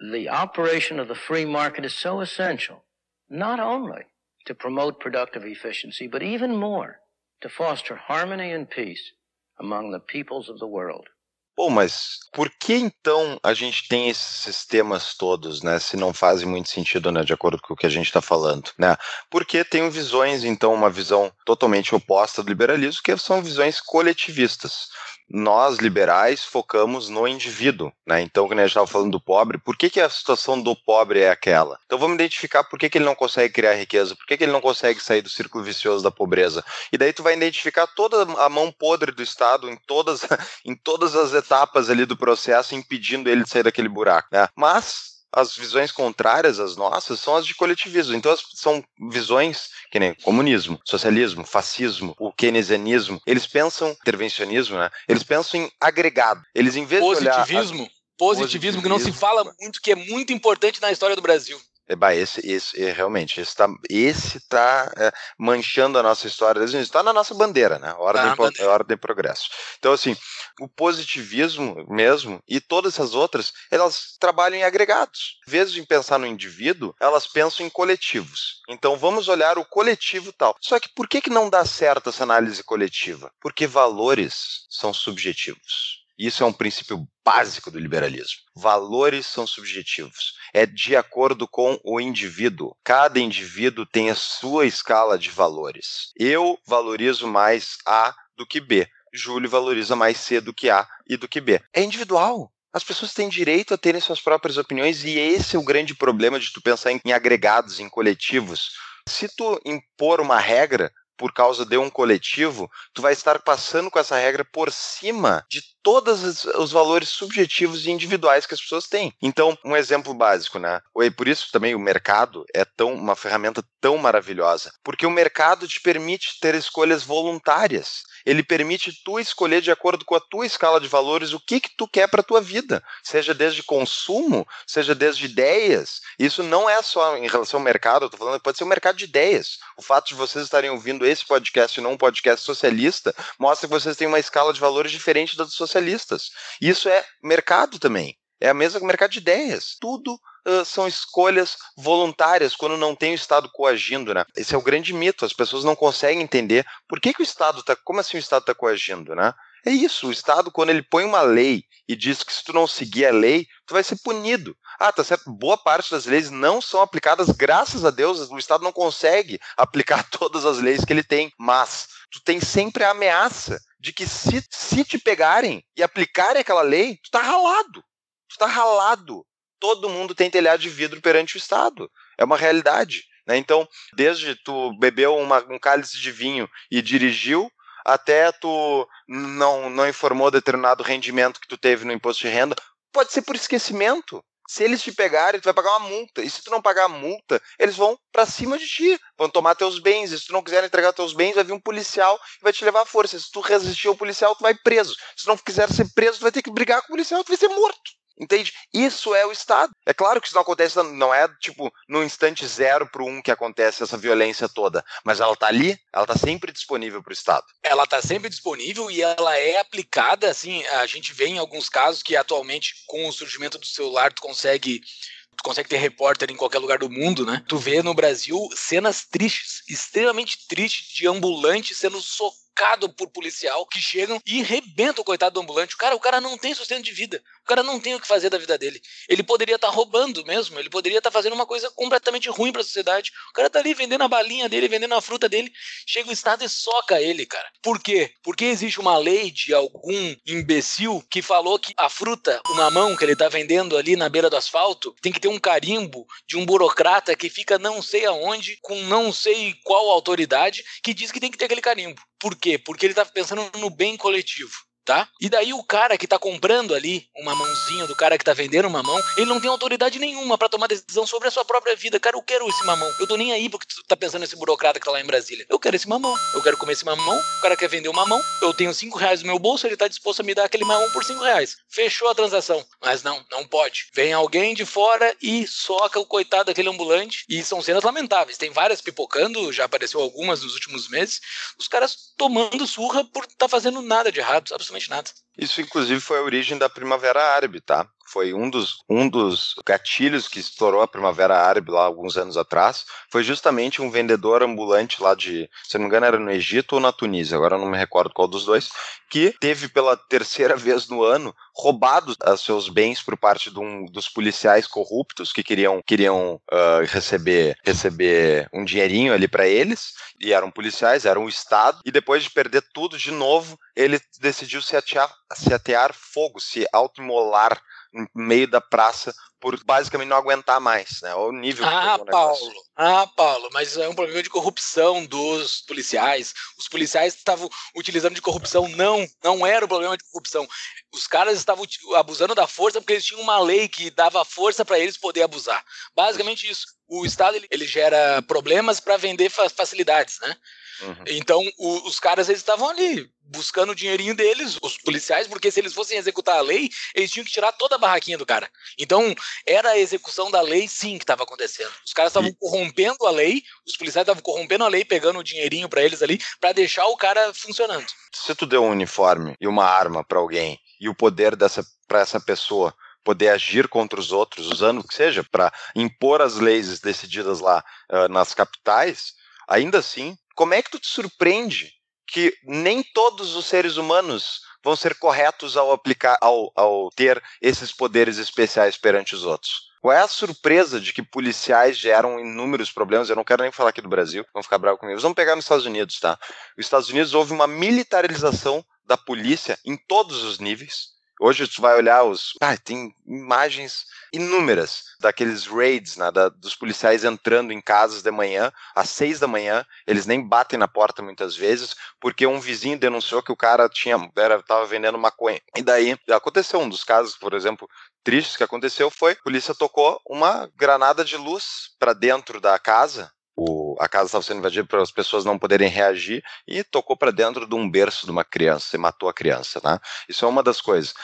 the operation of the free market is so essential, not only to promote productive efficiency, but even more to foster harmony and peace among the peoples of the world. Bom, mas por que então a gente tem esses sistemas todos, né? Se não fazem muito sentido, né? De acordo com o que a gente está falando, né? Porque tem visões, então, uma visão totalmente oposta do liberalismo, que são visões coletivistas nós liberais focamos no indivíduo, né? Então, quando a gente estava falando do pobre, por que, que a situação do pobre é aquela? Então, vamos identificar por que, que ele não consegue criar riqueza, por que, que ele não consegue sair do círculo vicioso da pobreza. E daí tu vai identificar toda a mão podre do Estado em todas, em todas as etapas ali do processo, impedindo ele de sair daquele buraco, né? Mas as visões contrárias às nossas são as de coletivismo. Então, são visões que nem comunismo, socialismo, fascismo, o keynesianismo. Eles pensam, intervencionismo, né? Eles pensam em agregado. Eles, em vez positivismo, de olhar. Positivismo, positivismo, que não se fala muito, que é muito importante na história do Brasil. É, bah, esse, esse, é, realmente, esse tá, esse tá é, manchando a nossa história início. Está na nossa bandeira, né? Ordem, tá ordem e progresso. Então, assim, o positivismo mesmo e todas essas outras, elas trabalham em agregados. Em vez de pensar no indivíduo, elas pensam em coletivos. Então, vamos olhar o coletivo tal. Só que por que, que não dá certo essa análise coletiva? Porque valores são subjetivos. Isso é um princípio básico do liberalismo. Valores são subjetivos. É de acordo com o indivíduo. Cada indivíduo tem a sua escala de valores. Eu valorizo mais A do que B. Júlio valoriza mais C do que A e do que B. É individual. As pessoas têm direito a terem suas próprias opiniões e esse é o grande problema de tu pensar em, em agregados, em coletivos. Se tu impor uma regra, por causa de um coletivo, tu vai estar passando com essa regra por cima de todos os valores subjetivos e individuais que as pessoas têm. Então, um exemplo básico, né? E por isso também o mercado é tão uma ferramenta tão maravilhosa, porque o mercado te permite ter escolhas voluntárias ele permite tu escolher de acordo com a tua escala de valores o que que tu quer para tua vida, seja desde consumo, seja desde ideias. Isso não é só em relação ao mercado, eu tô falando, pode ser um mercado de ideias. O fato de vocês estarem ouvindo esse podcast e não um podcast socialista mostra que vocês têm uma escala de valores diferente da dos socialistas. Isso é mercado também. É a mesma mercado de ideias. Tudo uh, são escolhas voluntárias quando não tem o Estado coagindo, né? Esse é o grande mito. As pessoas não conseguem entender por que, que o Estado está. Como assim o Estado está coagindo, né? É isso, o Estado, quando ele põe uma lei e diz que se tu não seguir a lei, tu vai ser punido. Ah, tá certo. Boa parte das leis não são aplicadas, graças a Deus, o Estado não consegue aplicar todas as leis que ele tem. Mas tu tem sempre a ameaça de que se, se te pegarem e aplicarem aquela lei, tu tá ralado tu tá ralado. Todo mundo tem telhado de vidro perante o Estado. É uma realidade. Né? Então, desde tu bebeu uma, um cálice de vinho e dirigiu, até tu não, não informou determinado rendimento que tu teve no imposto de renda, pode ser por esquecimento. Se eles te pegarem, tu vai pagar uma multa. E se tu não pagar a multa, eles vão para cima de ti, vão tomar teus bens. E se tu não quiser entregar teus bens, vai vir um policial e vai te levar à força. Se tu resistir ao policial, tu vai preso. Se não quiser ser preso, tu vai ter que brigar com o policial, tu vai ser morto. Entende? Isso é o Estado. É claro que isso não acontece, não é tipo no instante zero para um que acontece essa violência toda, mas ela está ali, ela está sempre disponível para o Estado. Ela está sempre disponível e ela é aplicada, assim, a gente vê em alguns casos que atualmente com o surgimento do celular tu consegue tu consegue ter repórter em qualquer lugar do mundo, né? Tu vê no Brasil cenas tristes, extremamente tristes de ambulantes sendo socorridos cercado por policial que chegam e rebentam o coitado do ambulante. O cara, o cara não tem sustento de vida. O cara não tem o que fazer da vida dele. Ele poderia estar tá roubando mesmo, ele poderia estar tá fazendo uma coisa completamente ruim para a sociedade. O cara tá ali vendendo a balinha dele, vendendo a fruta dele. Chega o Estado e soca ele, cara. Por quê? Porque existe uma lei de algum imbecil que falou que a fruta, o mamão que ele tá vendendo ali na beira do asfalto, tem que ter um carimbo de um burocrata que fica não sei aonde, com não sei qual autoridade, que diz que tem que ter aquele carimbo. Por quê? Porque ele está pensando no bem coletivo tá? E daí o cara que tá comprando ali uma mãozinha do cara que tá vendendo uma mão, ele não tem autoridade nenhuma para tomar decisão sobre a sua própria vida. Cara, eu quero esse mamão. Eu tô nem aí porque tu tá pensando nesse burocrata que tá lá em Brasília. Eu quero esse mamão. Eu quero comer esse mamão. O cara quer vender o mamão. Eu tenho cinco reais no meu bolso, ele tá disposto a me dar aquele mamão por cinco reais. Fechou a transação. Mas não, não pode. Vem alguém de fora e soca o coitado daquele ambulante. E são cenas lamentáveis. Tem várias pipocando, já apareceu algumas nos últimos meses. Os caras tomando surra por tá fazendo nada de errado, absolutamente nada. Isso, inclusive, foi a origem da Primavera Árabe, tá? Foi um dos, um dos gatilhos que estourou a Primavera Árabe lá alguns anos atrás, foi justamente um vendedor ambulante lá de, se não me engano, era no Egito ou na Tunísia, agora não me recordo qual dos dois, que teve pela terceira vez no ano roubado seus bens por parte de um, dos policiais corruptos que queriam, queriam uh, receber, receber um dinheirinho ali para eles, e eram policiais, eram o Estado, e depois de perder tudo de novo, ele decidiu se atear, se atear fogo, se autoimolar meio da praça por basicamente não aguentar mais, né? O nível Ah, Paulo. Ah, Paulo, mas é um problema de corrupção dos policiais. Os policiais estavam utilizando de corrupção. Não, não era o problema de corrupção. Os caras estavam abusando da força porque eles tinham uma lei que dava força para eles poder abusar. Basicamente isso. O Estado ele, ele gera problemas para vender facilidades, né? Uhum. Então, o, os caras eles estavam ali buscando o dinheirinho deles, os policiais, porque se eles fossem executar a lei, eles tinham que tirar toda a barraquinha do cara. Então, era a execução da lei, sim, que estava acontecendo. Os caras estavam corrompendo a lei, os policiais estavam corrompendo a lei, pegando o dinheirinho para eles ali, para deixar o cara funcionando. Se tu deu um uniforme e uma arma para alguém e o poder dessa para essa pessoa poder agir contra os outros, usando o que seja para impor as leis decididas lá uh, nas capitais, ainda assim como é que tu te surpreende que nem todos os seres humanos vão ser corretos ao aplicar, ao, ao ter esses poderes especiais perante os outros? Qual é a surpresa de que policiais geram inúmeros problemas? Eu não quero nem falar aqui do Brasil, vão ficar bravos comigo. Vamos pegar nos Estados Unidos, tá? Nos Estados Unidos houve uma militarização da polícia em todos os níveis. Hoje tu vai olhar os. Ah, tem imagens inúmeras daqueles raids, né, da, dos policiais entrando em casas de manhã, às seis da manhã, eles nem batem na porta muitas vezes, porque um vizinho denunciou que o cara tinha, era, tava vendendo maconha. E daí aconteceu um dos casos, por exemplo, tristes que aconteceu foi a polícia tocou uma granada de luz para dentro da casa a casa estava sendo invadida para as pessoas não poderem reagir e tocou para dentro de um berço de uma criança e matou a criança, tá? Isso é uma das coisas.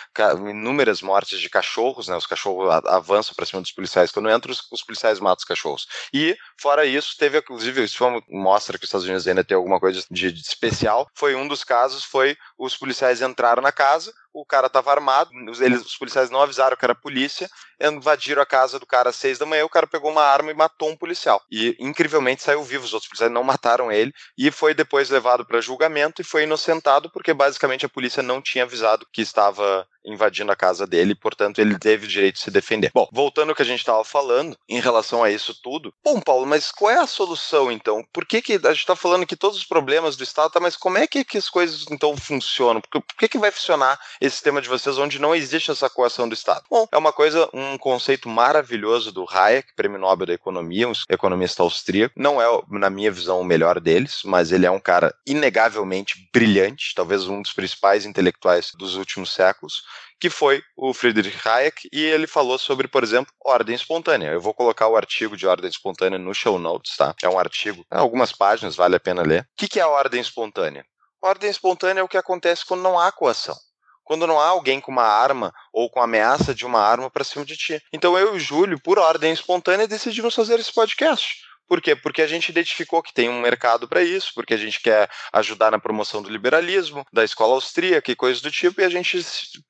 Inúmeras mortes de cachorros, né? Os cachorros avançam para cima dos policiais quando entram, os, os, policiais matam os cachorros. E fora isso, teve inclusive isso mostra que os Estados Unidos ainda tem alguma coisa de, de especial. Foi um dos casos, foi os policiais entraram na casa, o cara estava armado, eles, os policiais não avisaram que era polícia, invadiram a casa do cara às seis da manhã, o cara pegou uma arma e matou um policial. E incrivelmente saiu vivo, os outros policiais não mataram ele e foi depois levado para julgamento e foi inocentado porque basicamente a polícia não tinha avisado que estava invadindo a casa dele, portanto ele teve o direito de se defender. Bom, voltando ao que a gente estava falando em relação a isso tudo, bom, Paulo, mas qual é a solução então? Por que, que a gente está falando que todos os problemas do Estado, tá, mas como é que, que as coisas então funcionam? Por, por que, que vai funcionar esse sistema de vocês onde não existe essa coação do Estado? Bom, é uma coisa, um conceito maravilhoso do Hayek, prêmio Nobel da Economia, um economista austríaco. Não é, na minha visão, o melhor deles, mas ele é um cara inegavelmente brilhante, talvez um dos principais intelectuais dos últimos séculos que foi o Friedrich Hayek, e ele falou sobre, por exemplo, ordem espontânea. Eu vou colocar o artigo de ordem espontânea no show notes, tá? É um artigo, é algumas páginas, vale a pena ler. O que é a ordem espontânea? Ordem espontânea é o que acontece quando não há coação quando não há alguém com uma arma ou com ameaça de uma arma para cima de ti. Então eu e o Júlio, por ordem espontânea, decidimos fazer esse podcast. Por quê? Porque a gente identificou que tem um mercado para isso, porque a gente quer ajudar na promoção do liberalismo, da escola austríaca e coisas do tipo, e a gente,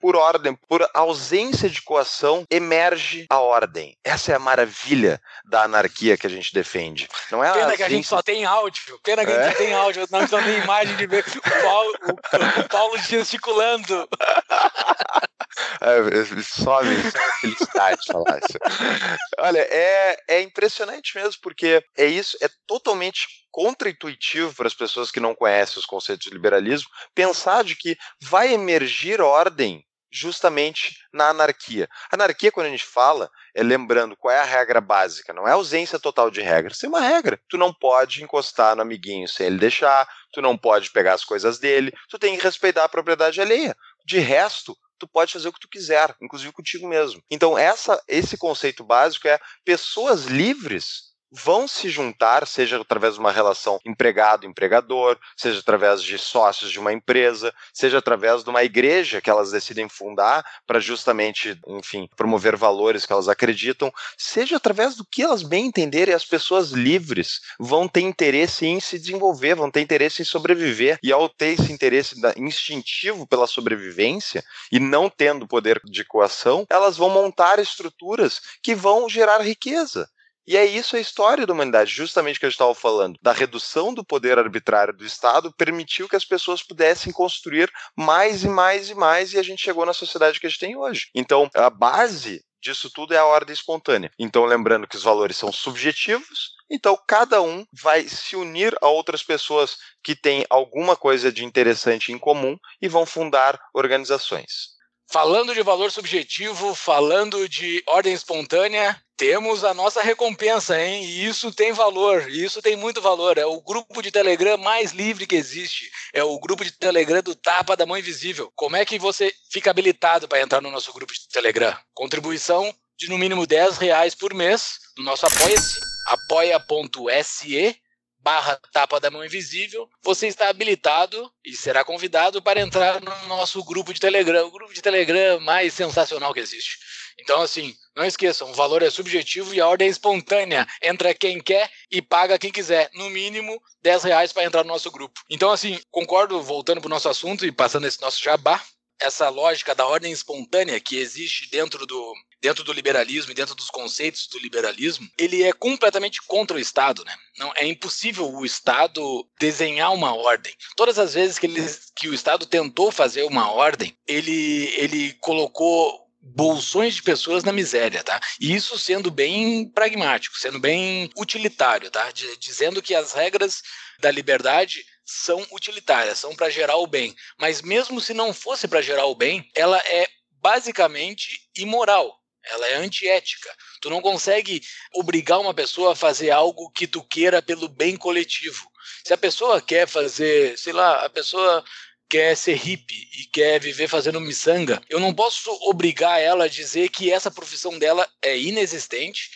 por ordem, por ausência de coação, emerge a ordem. Essa é a maravilha da anarquia que a gente defende. Não é Pena a que a gente só tem áudio. Pena que é? a gente só tem áudio, não, não tem imagem de ver o Paulo, o Paulo gesticulando. É, some, some felicidade falar isso. Olha, é, é impressionante mesmo, porque é isso, é totalmente contraintuitivo para as pessoas que não conhecem os conceitos de liberalismo pensar de que vai emergir ordem justamente na anarquia. Anarquia, quando a gente fala, é lembrando qual é a regra básica, não é ausência total de regras, tem uma regra. Tu não pode encostar no amiguinho sem ele deixar, tu não pode pegar as coisas dele, tu tem que respeitar a propriedade alheia. De resto, tu pode fazer o que tu quiser, inclusive contigo mesmo. Então, essa, esse conceito básico é pessoas livres vão se juntar, seja através de uma relação empregado-empregador, seja através de sócios de uma empresa, seja através de uma igreja que elas decidem fundar para justamente, enfim, promover valores que elas acreditam, seja através do que elas bem entenderem, as pessoas livres vão ter interesse em se desenvolver, vão ter interesse em sobreviver, e ao ter esse interesse instintivo pela sobrevivência e não tendo poder de coação, elas vão montar estruturas que vão gerar riqueza. E é isso a história da humanidade, justamente que gente estava falando. Da redução do poder arbitrário do Estado permitiu que as pessoas pudessem construir mais e mais e mais, e a gente chegou na sociedade que a gente tem hoje. Então, a base disso tudo é a ordem espontânea. Então, lembrando que os valores são subjetivos, então cada um vai se unir a outras pessoas que têm alguma coisa de interessante em comum e vão fundar organizações. Falando de valor subjetivo, falando de ordem espontânea, temos a nossa recompensa, hein? E isso tem valor, isso tem muito valor. É o grupo de Telegram mais livre que existe. É o grupo de Telegram do Tapa da Mão Invisível. Como é que você fica habilitado para entrar no nosso grupo de Telegram? Contribuição de no mínimo 10 reais por mês no nosso Apoia-se, apoia.se barra tapa da mão invisível, você está habilitado e será convidado para entrar no nosso grupo de Telegram, o grupo de Telegram mais sensacional que existe. Então, assim, não esqueçam, o valor é subjetivo e a ordem é espontânea. Entra quem quer e paga quem quiser. No mínimo, 10 reais para entrar no nosso grupo. Então, assim, concordo, voltando para o nosso assunto e passando esse nosso jabá, essa lógica da ordem espontânea que existe dentro do, dentro do liberalismo e dentro dos conceitos do liberalismo, ele é completamente contra o Estado, né? Não é impossível o Estado desenhar uma ordem. Todas as vezes que, ele, que o Estado tentou fazer uma ordem, ele ele colocou bolsões de pessoas na miséria, tá? E isso sendo bem pragmático, sendo bem utilitário, tá? De, dizendo que as regras da liberdade são utilitárias, são para gerar o bem. Mas mesmo se não fosse para gerar o bem, ela é basicamente imoral. Ela é antiética. Tu não consegue obrigar uma pessoa a fazer algo que tu queira pelo bem coletivo. Se a pessoa quer fazer, sei lá, a pessoa quer ser hippie e quer viver fazendo miçanga, eu não posso obrigar ela a dizer que essa profissão dela é inexistente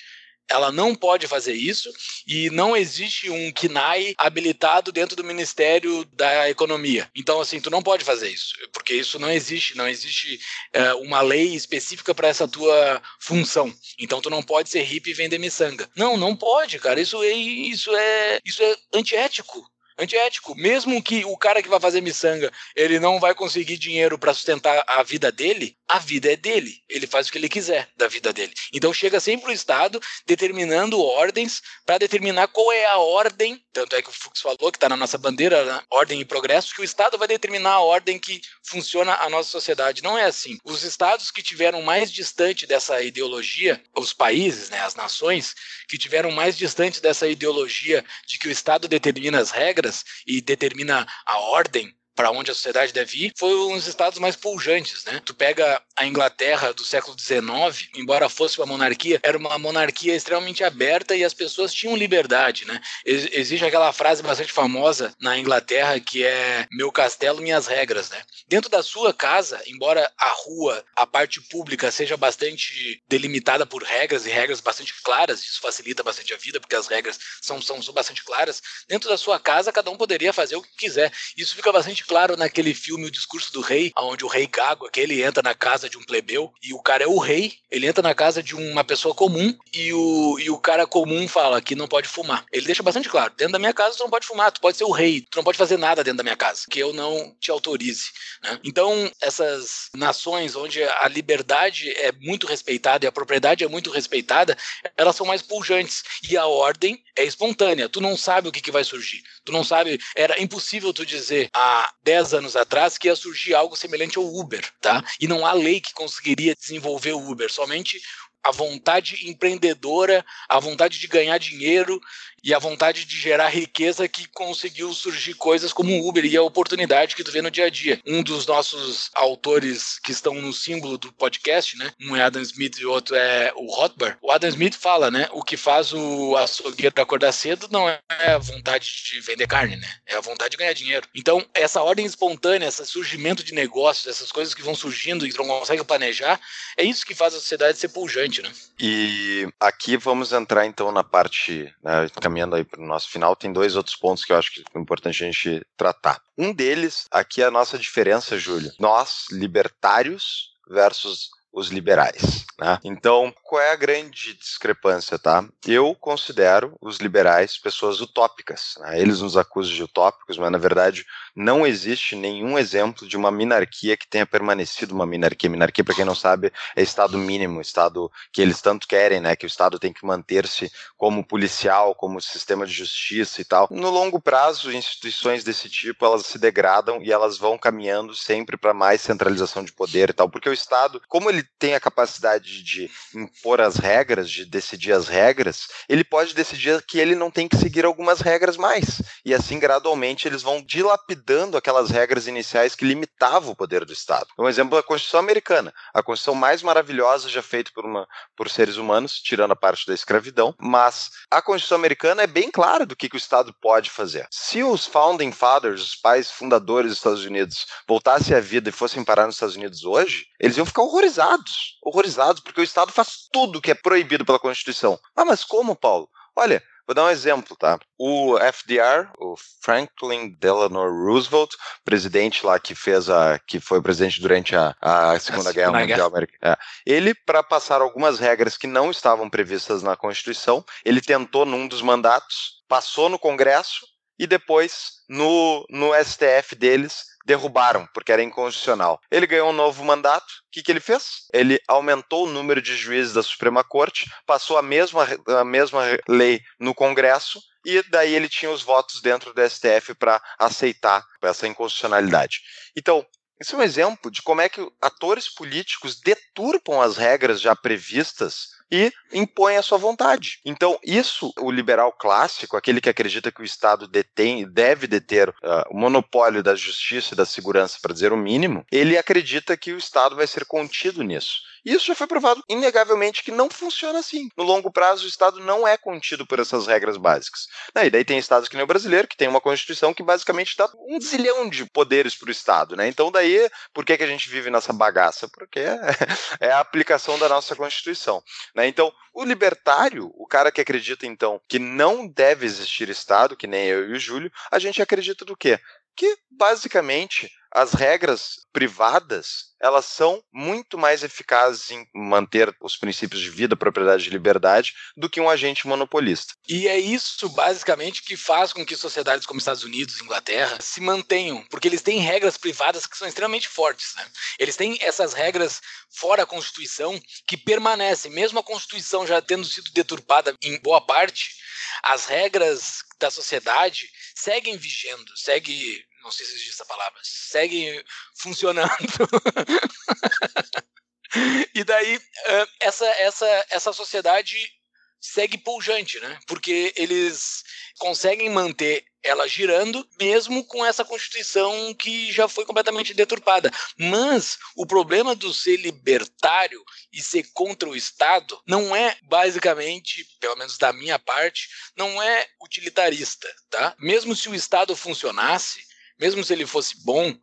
ela não pode fazer isso e não existe um KNAI habilitado dentro do Ministério da Economia. Então, assim, tu não pode fazer isso, porque isso não existe, não existe é, uma lei específica para essa tua função. Então, tu não pode ser hippie e vender miçanga. Não, não pode, cara. Isso é, isso é, isso é antiético antiético. Mesmo que o cara que vai fazer miçanga, ele não vai conseguir dinheiro para sustentar a vida dele, a vida é dele. Ele faz o que ele quiser da vida dele. Então chega sempre o Estado determinando ordens para determinar qual é a ordem. Tanto é que o Fux falou que está na nossa bandeira, né? ordem e progresso, que o Estado vai determinar a ordem que funciona a nossa sociedade. Não é assim. Os estados que tiveram mais distante dessa ideologia, os países, né, as nações, que tiveram mais distante dessa ideologia de que o Estado determina as regras e determina a ordem para onde a sociedade deve ir, foi um dos estados mais pujantes, né? Tu pega a Inglaterra do século XIX, embora fosse uma monarquia, era uma monarquia extremamente aberta e as pessoas tinham liberdade, né? Ex existe aquela frase bastante famosa na Inglaterra que é meu castelo, minhas regras, né? Dentro da sua casa, embora a rua, a parte pública seja bastante delimitada por regras e regras bastante claras, isso facilita bastante a vida porque as regras são, são, são bastante claras, dentro da sua casa cada um poderia fazer o que quiser. Isso fica bastante claro naquele filme O Discurso do Rei, onde o rei Gago, aquele entra na casa de um plebeu e o cara é o rei, ele entra na casa de uma pessoa comum e o, e o cara comum fala que não pode fumar. Ele deixa bastante claro, dentro da minha casa tu não pode fumar, tu pode ser o rei, tu não pode fazer nada dentro da minha casa, que eu não te autorize. Né? Então, essas nações onde a liberdade é muito respeitada e a propriedade é muito respeitada, elas são mais pujantes e a ordem é espontânea. Tu não sabe o que, que vai surgir. Tu não sabe. Era impossível tu dizer há 10 anos atrás que ia surgir algo semelhante ao Uber, tá? E não há lei que conseguiria desenvolver o Uber. Somente a vontade empreendedora, a vontade de ganhar dinheiro e a vontade de gerar riqueza que conseguiu surgir coisas como o Uber e a oportunidade que tu vê no dia a dia. Um dos nossos autores que estão no símbolo do podcast, né? Um é Adam Smith e o outro é o Rothbard. O Adam Smith fala, né? O que faz o açougueiro acordar cedo não é a vontade de vender carne, né? É a vontade de ganhar dinheiro. Então, essa ordem espontânea, esse surgimento de negócios, essas coisas que vão surgindo e tu não consegue planejar, é isso que faz a sociedade ser pujante, né? E aqui vamos entrar então na parte, né, caminhando aí para o nosso final, tem dois outros pontos que eu acho que é importante a gente tratar. Um deles, aqui é a nossa diferença, Júlio. Nós, libertários versus os liberais. Né? Então, qual é a grande discrepância, tá? Eu considero os liberais pessoas utópicas. Né? Eles nos acusam de utópicos, mas na verdade não existe nenhum exemplo de uma minarquia que tenha permanecido uma minarquia. Minarquia, para quem não sabe, é estado mínimo, estado que eles tanto querem, né? Que o estado tem que manter-se como policial, como sistema de justiça e tal. No longo prazo, instituições desse tipo elas se degradam e elas vão caminhando sempre para mais centralização de poder e tal, porque o estado, como ele tem a capacidade de impor as regras, de decidir as regras, ele pode decidir que ele não tem que seguir algumas regras mais. E assim, gradualmente, eles vão dilapidando aquelas regras iniciais que limitavam o poder do Estado. Um exemplo é a Constituição Americana. A Constituição mais maravilhosa já feita por, uma, por seres humanos, tirando a parte da escravidão, mas a Constituição Americana é bem clara do que, que o Estado pode fazer. Se os Founding Fathers, os pais fundadores dos Estados Unidos, voltassem à vida e fossem parar nos Estados Unidos hoje, eles iam ficar horrorizados horrorizados, horrorizados, porque o Estado faz tudo que é proibido pela Constituição. Ah, mas como, Paulo? Olha, Vou dar um exemplo, tá? O FDR, o Franklin Delano Roosevelt, presidente lá que fez a, que foi presidente durante a, a Segunda a Guerra Mundial Americana, é, ele para passar algumas regras que não estavam previstas na Constituição, ele tentou num dos mandatos, passou no Congresso e depois no, no STF deles derrubaram, porque era inconstitucional. Ele ganhou um novo mandato. O que, que ele fez? Ele aumentou o número de juízes da Suprema Corte, passou a mesma, a mesma lei no Congresso e daí ele tinha os votos dentro do STF para aceitar essa inconstitucionalidade. Então, isso é um exemplo de como é que atores políticos deturpam as regras já previstas e impõe a sua vontade. Então, isso, o liberal clássico, aquele que acredita que o Estado detém, deve deter uh, o monopólio da justiça e da segurança, para dizer o mínimo, ele acredita que o Estado vai ser contido nisso. Isso já foi provado inegavelmente que não funciona assim. No longo prazo, o Estado não é contido por essas regras básicas. E daí tem estados que nem o brasileiro, que tem uma Constituição que basicamente dá um zilhão de poderes para o Estado. Né? Então, daí, por que, que a gente vive nessa bagaça? Porque é a aplicação da nossa Constituição. Né? Então, o libertário, o cara que acredita, então, que não deve existir Estado, que nem eu e o Júlio, a gente acredita do quê? Que, basicamente, as regras privadas elas são muito mais eficazes em manter os princípios de vida, propriedade e liberdade do que um agente monopolista. E é isso basicamente que faz com que sociedades como Estados Unidos, Inglaterra se mantenham, porque eles têm regras privadas que são extremamente fortes, né? Eles têm essas regras fora a Constituição que permanecem, mesmo a Constituição já tendo sido deturpada em boa parte, as regras da sociedade seguem vigendo, seguem não sei se existe essa palavra, seguem funcionando. e daí essa, essa, essa sociedade segue pujante, né? Porque eles conseguem manter ela girando, mesmo com essa Constituição que já foi completamente deturpada. Mas o problema do ser libertário e ser contra o Estado não é basicamente, pelo menos da minha parte, não é utilitarista, tá? Mesmo se o Estado funcionasse, mesmo se ele fosse bom,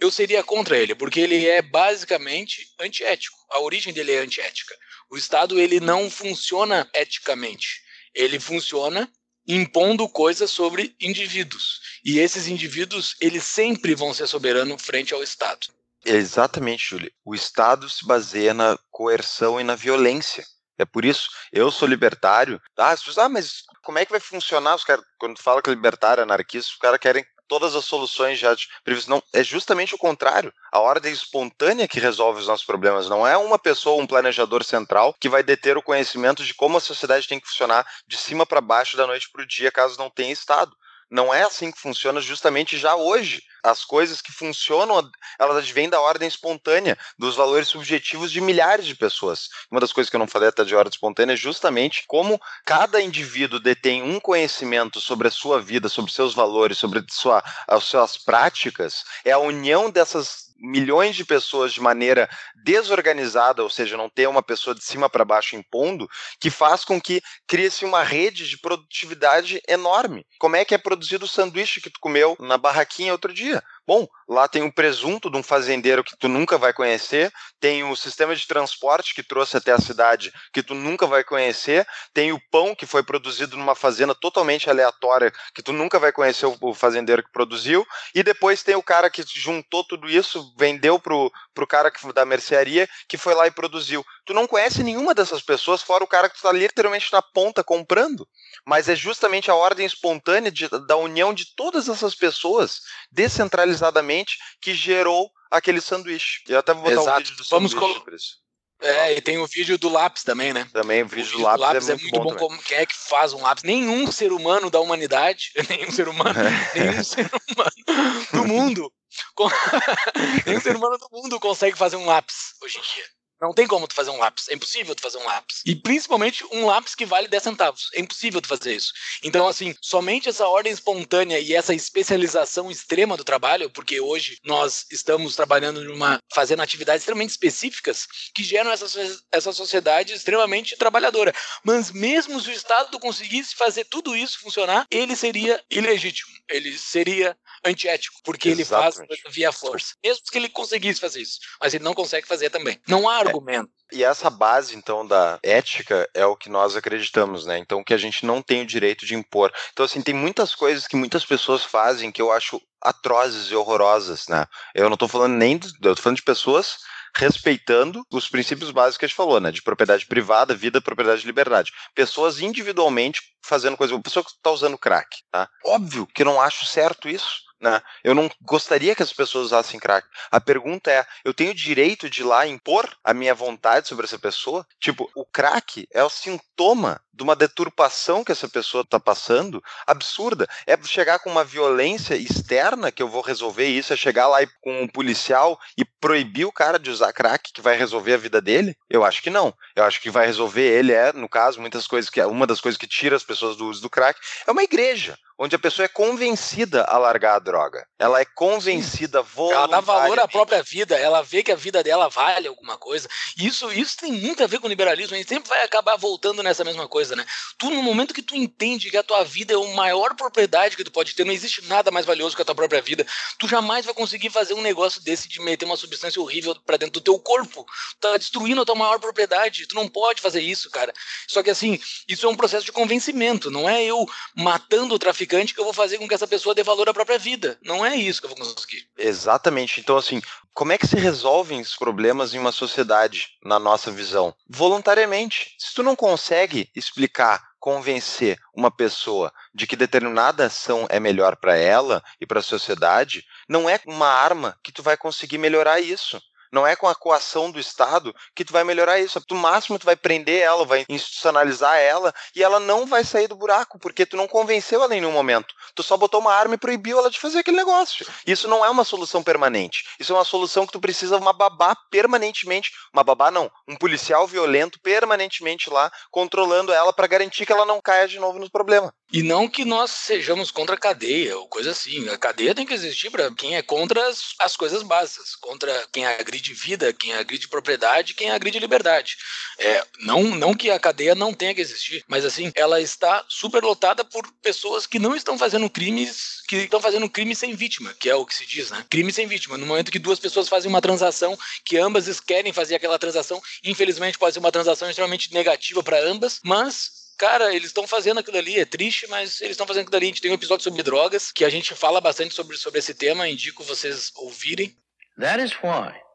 eu seria contra ele, porque ele é basicamente antiético. A origem dele é antiética. O Estado ele não funciona eticamente. Ele funciona impondo coisas sobre indivíduos. E esses indivíduos, eles sempre vão ser soberanos frente ao Estado. Exatamente, Júlio. O Estado se baseia na coerção e na violência. É por isso, eu sou libertário. Ah, as pessoas, ah, mas como é que vai funcionar? Os cara, quando fala que é libertário, anarquista, os caras querem todas as soluções já previstas. Não, é justamente o contrário. A ordem espontânea que resolve os nossos problemas. Não é uma pessoa, um planejador central, que vai deter o conhecimento de como a sociedade tem que funcionar de cima para baixo, da noite para o dia, caso não tenha Estado. Não é assim que funciona justamente já hoje. As coisas que funcionam, elas advêm da ordem espontânea, dos valores subjetivos de milhares de pessoas. Uma das coisas que eu não falei até de ordem espontânea é justamente como cada indivíduo detém um conhecimento sobre a sua vida, sobre seus valores, sobre sua, as suas práticas, é a união dessas milhões de pessoas de maneira desorganizada, ou seja, não ter uma pessoa de cima para baixo impondo, que faz com que crie-se uma rede de produtividade enorme. Como é que é produzido o sanduíche que tu comeu na barraquinha outro dia? Bom, lá tem o presunto de um fazendeiro que tu nunca vai conhecer, tem o sistema de transporte que trouxe até a cidade que tu nunca vai conhecer, tem o pão que foi produzido numa fazenda totalmente aleatória que tu nunca vai conhecer o fazendeiro que produziu, e depois tem o cara que juntou tudo isso, vendeu pro, pro cara que, da mercearia que foi lá e produziu. Tu não conhece nenhuma dessas pessoas, fora o cara que está literalmente na ponta comprando. Mas é justamente a ordem espontânea de, da união de todas essas pessoas, descentralizadamente, que gerou aquele sanduíche. Eu até vou botar Exato. um vídeo do sanduíche Vamos por isso. É, e tem o vídeo do lápis também, né? Também o O vídeo vídeo do lápis, lápis é muito, bom, também. como quem é que faz um lápis. Nenhum ser humano da humanidade, nenhum ser humano, nenhum ser humano do mundo, nenhum ser humano do mundo consegue fazer um lápis hoje em dia. Não tem como tu fazer um lápis. É impossível tu fazer um lápis. E principalmente um lápis que vale 10 centavos. É impossível tu fazer isso. Então, assim, somente essa ordem espontânea e essa especialização extrema do trabalho, porque hoje nós estamos trabalhando numa. fazendo atividades extremamente específicas que geram essa, essa sociedade extremamente trabalhadora. Mas mesmo se o Estado conseguisse fazer tudo isso funcionar, ele seria ilegítimo. Ele seria antiético, porque ele faz Exatamente. via força. Mesmo que ele conseguisse fazer isso. Mas ele não consegue fazer também. Não há argumento. E essa base, então, da ética é o que nós acreditamos, né? Então, que a gente não tem o direito de impor. Então, assim, tem muitas coisas que muitas pessoas fazem que eu acho atrozes e horrorosas, né? Eu não tô falando nem. De, eu tô falando de pessoas respeitando os princípios básicos que a gente falou, né? De propriedade privada, vida, propriedade e liberdade. Pessoas individualmente fazendo coisa. Uma pessoa que tá usando crack, tá? Óbvio que eu não acho certo isso. Né? Eu não gostaria que as pessoas usassem crack. A pergunta é: eu tenho direito de ir lá impor a minha vontade sobre essa pessoa? Tipo, o crack é o sintoma de uma deturpação que essa pessoa está passando absurda. É chegar com uma violência externa que eu vou resolver isso, é chegar lá com um policial e proibir o cara de usar crack que vai resolver a vida dele? Eu acho que não. Eu acho que vai resolver ele é, no caso, muitas coisas que uma das coisas que tira as pessoas do uso do crack é uma igreja onde a pessoa é convencida a largar a droga. Ela é convencida Ela voluntariamente. dá valor à própria vida, ela vê que a vida dela vale alguma coisa. Isso, isso tem muito a ver com o liberalismo, a gente sempre vai acabar voltando nessa mesma coisa, né? Tu, no momento que tu entende que a tua vida é a maior propriedade que tu pode ter, não existe nada mais valioso que a tua própria vida, tu jamais vai conseguir fazer um negócio desse de meter uma substância horrível pra dentro do teu corpo. Tu tá destruindo a tua maior propriedade, tu não pode fazer isso, cara. Só que assim, isso é um processo de convencimento, não é eu matando o traficante que eu vou fazer com que essa pessoa dê valor à própria vida. Não é isso que eu vou conseguir. Exatamente. Então, assim, como é que se resolvem os problemas em uma sociedade, na nossa visão? Voluntariamente. Se tu não consegue explicar, convencer uma pessoa de que determinada ação é melhor para ela e para a sociedade, não é uma arma que tu vai conseguir melhorar isso. Não é com a coação do Estado que tu vai melhorar isso. No máximo, tu vai prender ela, vai institucionalizar ela e ela não vai sair do buraco, porque tu não convenceu ela em nenhum momento. Tu só botou uma arma e proibiu ela de fazer aquele negócio. Isso não é uma solução permanente. Isso é uma solução que tu precisa uma babá permanentemente. Uma babá não, um policial violento permanentemente lá, controlando ela para garantir que ela não caia de novo no problema. E não que nós sejamos contra a cadeia ou coisa assim. A cadeia tem que existir para quem é contra as, as coisas básicas, contra quem agride vida, quem agride propriedade, quem agride liberdade. É, não, não que a cadeia não tenha que existir, mas assim, ela está superlotada por pessoas que não estão fazendo crimes, que estão fazendo crime sem vítima, que é o que se diz, né? Crime sem vítima. No momento que duas pessoas fazem uma transação, que ambas querem fazer aquela transação, infelizmente pode ser uma transação extremamente negativa para ambas, mas cara, eles estão fazendo aquilo ali, é triste, mas eles estão fazendo aquilo ali. A gente tem um episódio sobre drogas, que a gente fala bastante sobre, sobre esse tema, indico vocês ouvirem. That is why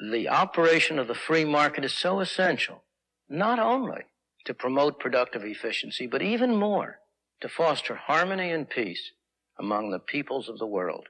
the operation of the free market is so essential, not only to promote productive efficiency, but even more to foster harmony and peace among the peoples of the world.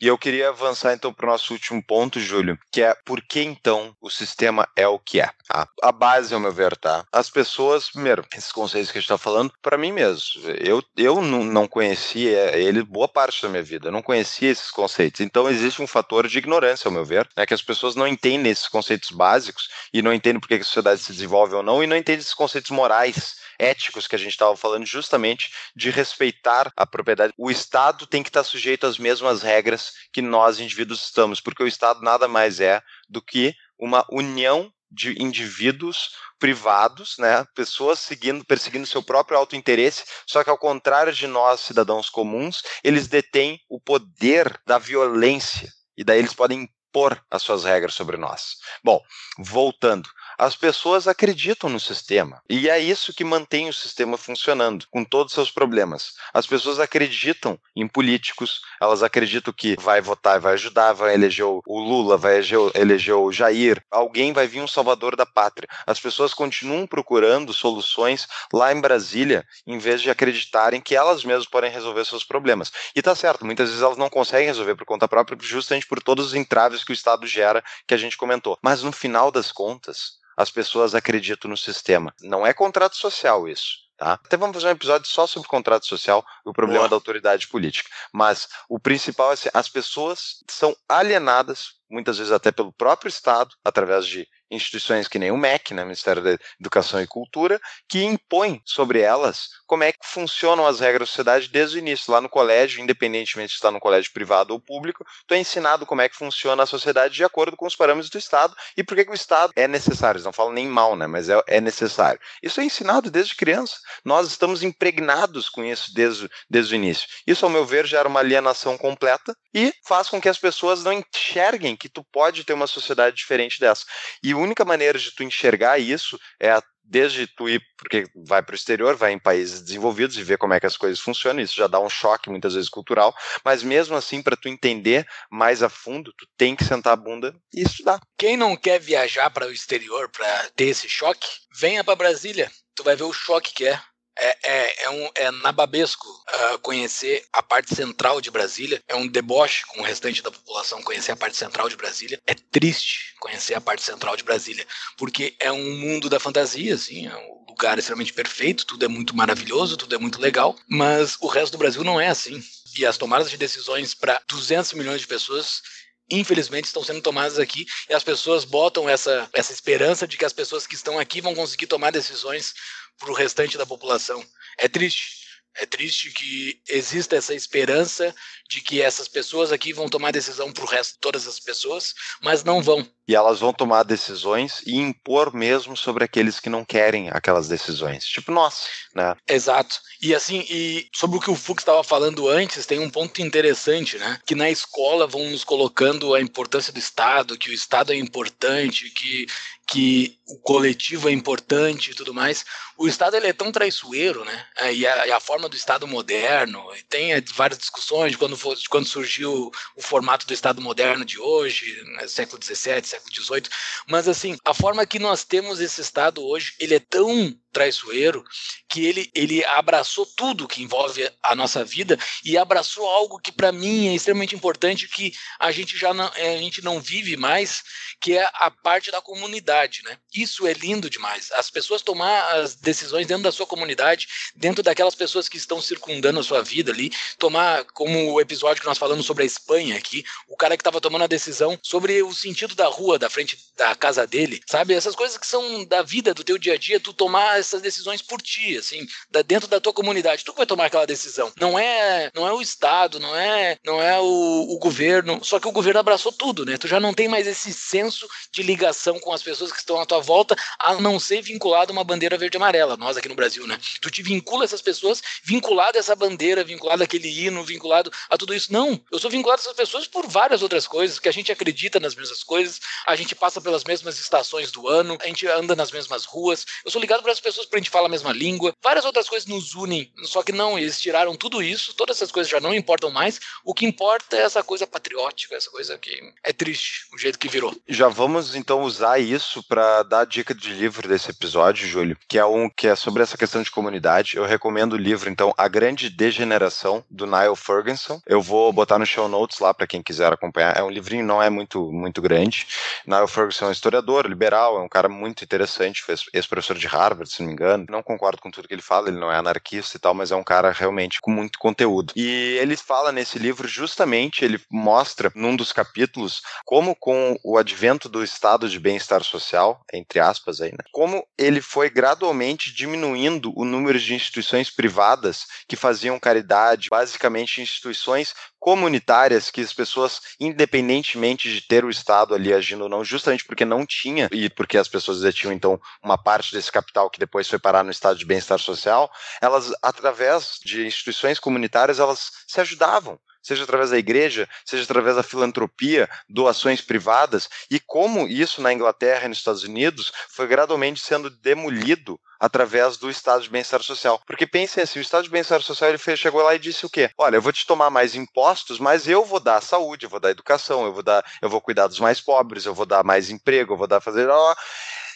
E eu queria avançar então para o nosso último ponto, Júlio, que é por que então o sistema é o que é? Tá? A base, ao meu ver, tá? As pessoas, primeiro, esses conceitos que a gente está falando, para mim mesmo, eu, eu não conhecia ele boa parte da minha vida, não conhecia esses conceitos. Então existe um fator de ignorância, ao meu ver, né, que as pessoas não entendem esses conceitos básicos e não entendem por que a sociedade se desenvolve ou não e não entendem esses conceitos morais éticos que a gente estava falando justamente de respeitar a propriedade. O Estado tem que estar sujeito às mesmas regras que nós indivíduos estamos, porque o Estado nada mais é do que uma união de indivíduos privados, né, pessoas seguindo, perseguindo seu próprio autointeresse, só que ao contrário de nós, cidadãos comuns, eles detêm o poder da violência e daí eles podem impor as suas regras sobre nós. Bom, voltando, as pessoas acreditam no sistema. E é isso que mantém o sistema funcionando, com todos os seus problemas. As pessoas acreditam em políticos, elas acreditam que vai votar, vai ajudar, vai eleger o Lula, vai eleger o Jair, alguém vai vir um salvador da pátria. As pessoas continuam procurando soluções lá em Brasília, em vez de acreditarem que elas mesmas podem resolver seus problemas. E tá certo, muitas vezes elas não conseguem resolver por conta própria, justamente por todos os entraves que o Estado gera, que a gente comentou. Mas no final das contas, as pessoas acreditam no sistema. Não é contrato social isso. Tá? Até vamos fazer um episódio só sobre contrato social e o problema Boa. da autoridade política. Mas o principal é assim, as pessoas são alienadas, muitas vezes até pelo próprio Estado, através de instituições que nem o MEC, né, Ministério da Educação e Cultura, que impõem sobre elas como é que funcionam as regras da sociedade desde o início. Lá no colégio, independentemente de estar no colégio privado ou público, tu é ensinado como é que funciona a sociedade de acordo com os parâmetros do Estado e por que, o Estado é necessário. Eles não falam nem mal, né, mas é, é necessário. Isso é ensinado desde criança. Nós estamos impregnados com isso desde, desde o início. Isso, ao meu ver, gera uma alienação completa e faz com que as pessoas não enxerguem que tu pode ter uma sociedade diferente dessa. E única maneira de tu enxergar isso é desde tu ir, porque vai para o exterior, vai em países desenvolvidos e ver como é que as coisas funcionam, isso já dá um choque muitas vezes cultural, mas mesmo assim, para tu entender mais a fundo, tu tem que sentar a bunda e estudar. Quem não quer viajar para o exterior para ter esse choque, venha para Brasília, tu vai ver o choque que é. É, é, é, um, é nababesco uh, conhecer a parte central de Brasília. É um deboche com o restante da população conhecer a parte central de Brasília. É triste conhecer a parte central de Brasília, porque é um mundo da fantasia, assim, é um lugar extremamente perfeito, tudo é muito maravilhoso, tudo é muito legal, mas o resto do Brasil não é assim. E as tomadas de decisões para 200 milhões de pessoas infelizmente estão sendo tomadas aqui e as pessoas botam essa, essa esperança de que as pessoas que estão aqui vão conseguir tomar decisões para o restante da população. É triste. É triste que exista essa esperança de que essas pessoas aqui vão tomar decisão para o resto de todas as pessoas, mas não vão. E elas vão tomar decisões e impor mesmo sobre aqueles que não querem aquelas decisões. Tipo nós, né? Exato. E assim, e sobre o que o Fux estava falando antes, tem um ponto interessante, né? Que na escola vão nos colocando a importância do Estado, que o Estado é importante, que, que o coletivo é importante e tudo mais. O Estado ele é tão traiçoeiro, né? É, e a, e a forma do Estado moderno, tem várias discussões de quando, de quando surgiu o formato do Estado moderno de hoje, né? século XVII, século XVIII. Mas assim, a forma que nós temos esse Estado hoje, ele é tão traiçoeiro que ele, ele abraçou tudo que envolve a nossa vida e abraçou algo que para mim é extremamente importante que a gente já não, a gente não vive mais, que é a parte da comunidade, né? Isso é lindo demais. As pessoas tomar as decisões dentro da sua comunidade, dentro daquelas pessoas que estão circundando a sua vida ali, tomar como o episódio que nós falamos sobre a Espanha aqui, o cara que estava tomando a decisão sobre o sentido da rua da frente da casa dele, sabe? Essas coisas que são da vida, do teu dia a dia, tu tomar essas decisões por ti, assim, da, dentro da tua comunidade. Tu que vai tomar aquela decisão. Não é, não é o Estado, não é, não é o, o governo. Só que o governo abraçou tudo, né? Tu já não tem mais esse senso de ligação com as pessoas que estão à tua volta, a não ser vinculado a uma bandeira verde amarela. Nós aqui no Brasil, né? Tu te vincula a essas pessoas vinculado a essa bandeira, vinculado àquele hino, vinculado a tudo isso. Não, eu sou vinculado a essas pessoas por várias outras coisas, que a gente acredita nas mesmas coisas, a gente passa pelas mesmas estações do ano, a gente anda nas mesmas ruas. Eu sou ligado para as pessoas pra gente falar a mesma língua. Várias outras coisas nos unem, só que não, eles tiraram tudo isso, todas essas coisas já não importam mais. O que importa é essa coisa patriótica, essa coisa que é triste, o jeito que virou. Já vamos então usar isso para dar dar a dica de livro desse episódio, Júlio, que é um que é sobre essa questão de comunidade. Eu recomendo o livro, então, A Grande Degeneração, do Niall Ferguson. Eu vou botar no show notes lá para quem quiser acompanhar. É um livrinho, não é muito, muito grande. Niall Ferguson é um historiador, liberal, é um cara muito interessante, fez ex-professor de Harvard, se não me engano. Não concordo com tudo que ele fala, ele não é anarquista e tal, mas é um cara realmente com muito conteúdo. E ele fala nesse livro justamente, ele mostra num dos capítulos como com o advento do estado de bem-estar social, entre aspas aí, né? Como ele foi gradualmente diminuindo o número de instituições privadas que faziam caridade, basicamente instituições comunitárias que as pessoas, independentemente de ter o Estado ali agindo ou não, justamente porque não tinha e porque as pessoas detinham então uma parte desse capital que depois foi parar no estado de bem-estar social, elas através de instituições comunitárias elas se ajudavam seja através da igreja, seja através da filantropia, doações privadas, e como isso na Inglaterra e nos Estados Unidos foi gradualmente sendo demolido através do estado de bem-estar social. Porque pensem assim, o estado de bem-estar social ele chegou lá e disse o quê? Olha, eu vou te tomar mais impostos, mas eu vou dar saúde, eu vou dar educação, eu vou dar, eu vou cuidar dos mais pobres, eu vou dar mais emprego, eu vou dar fazer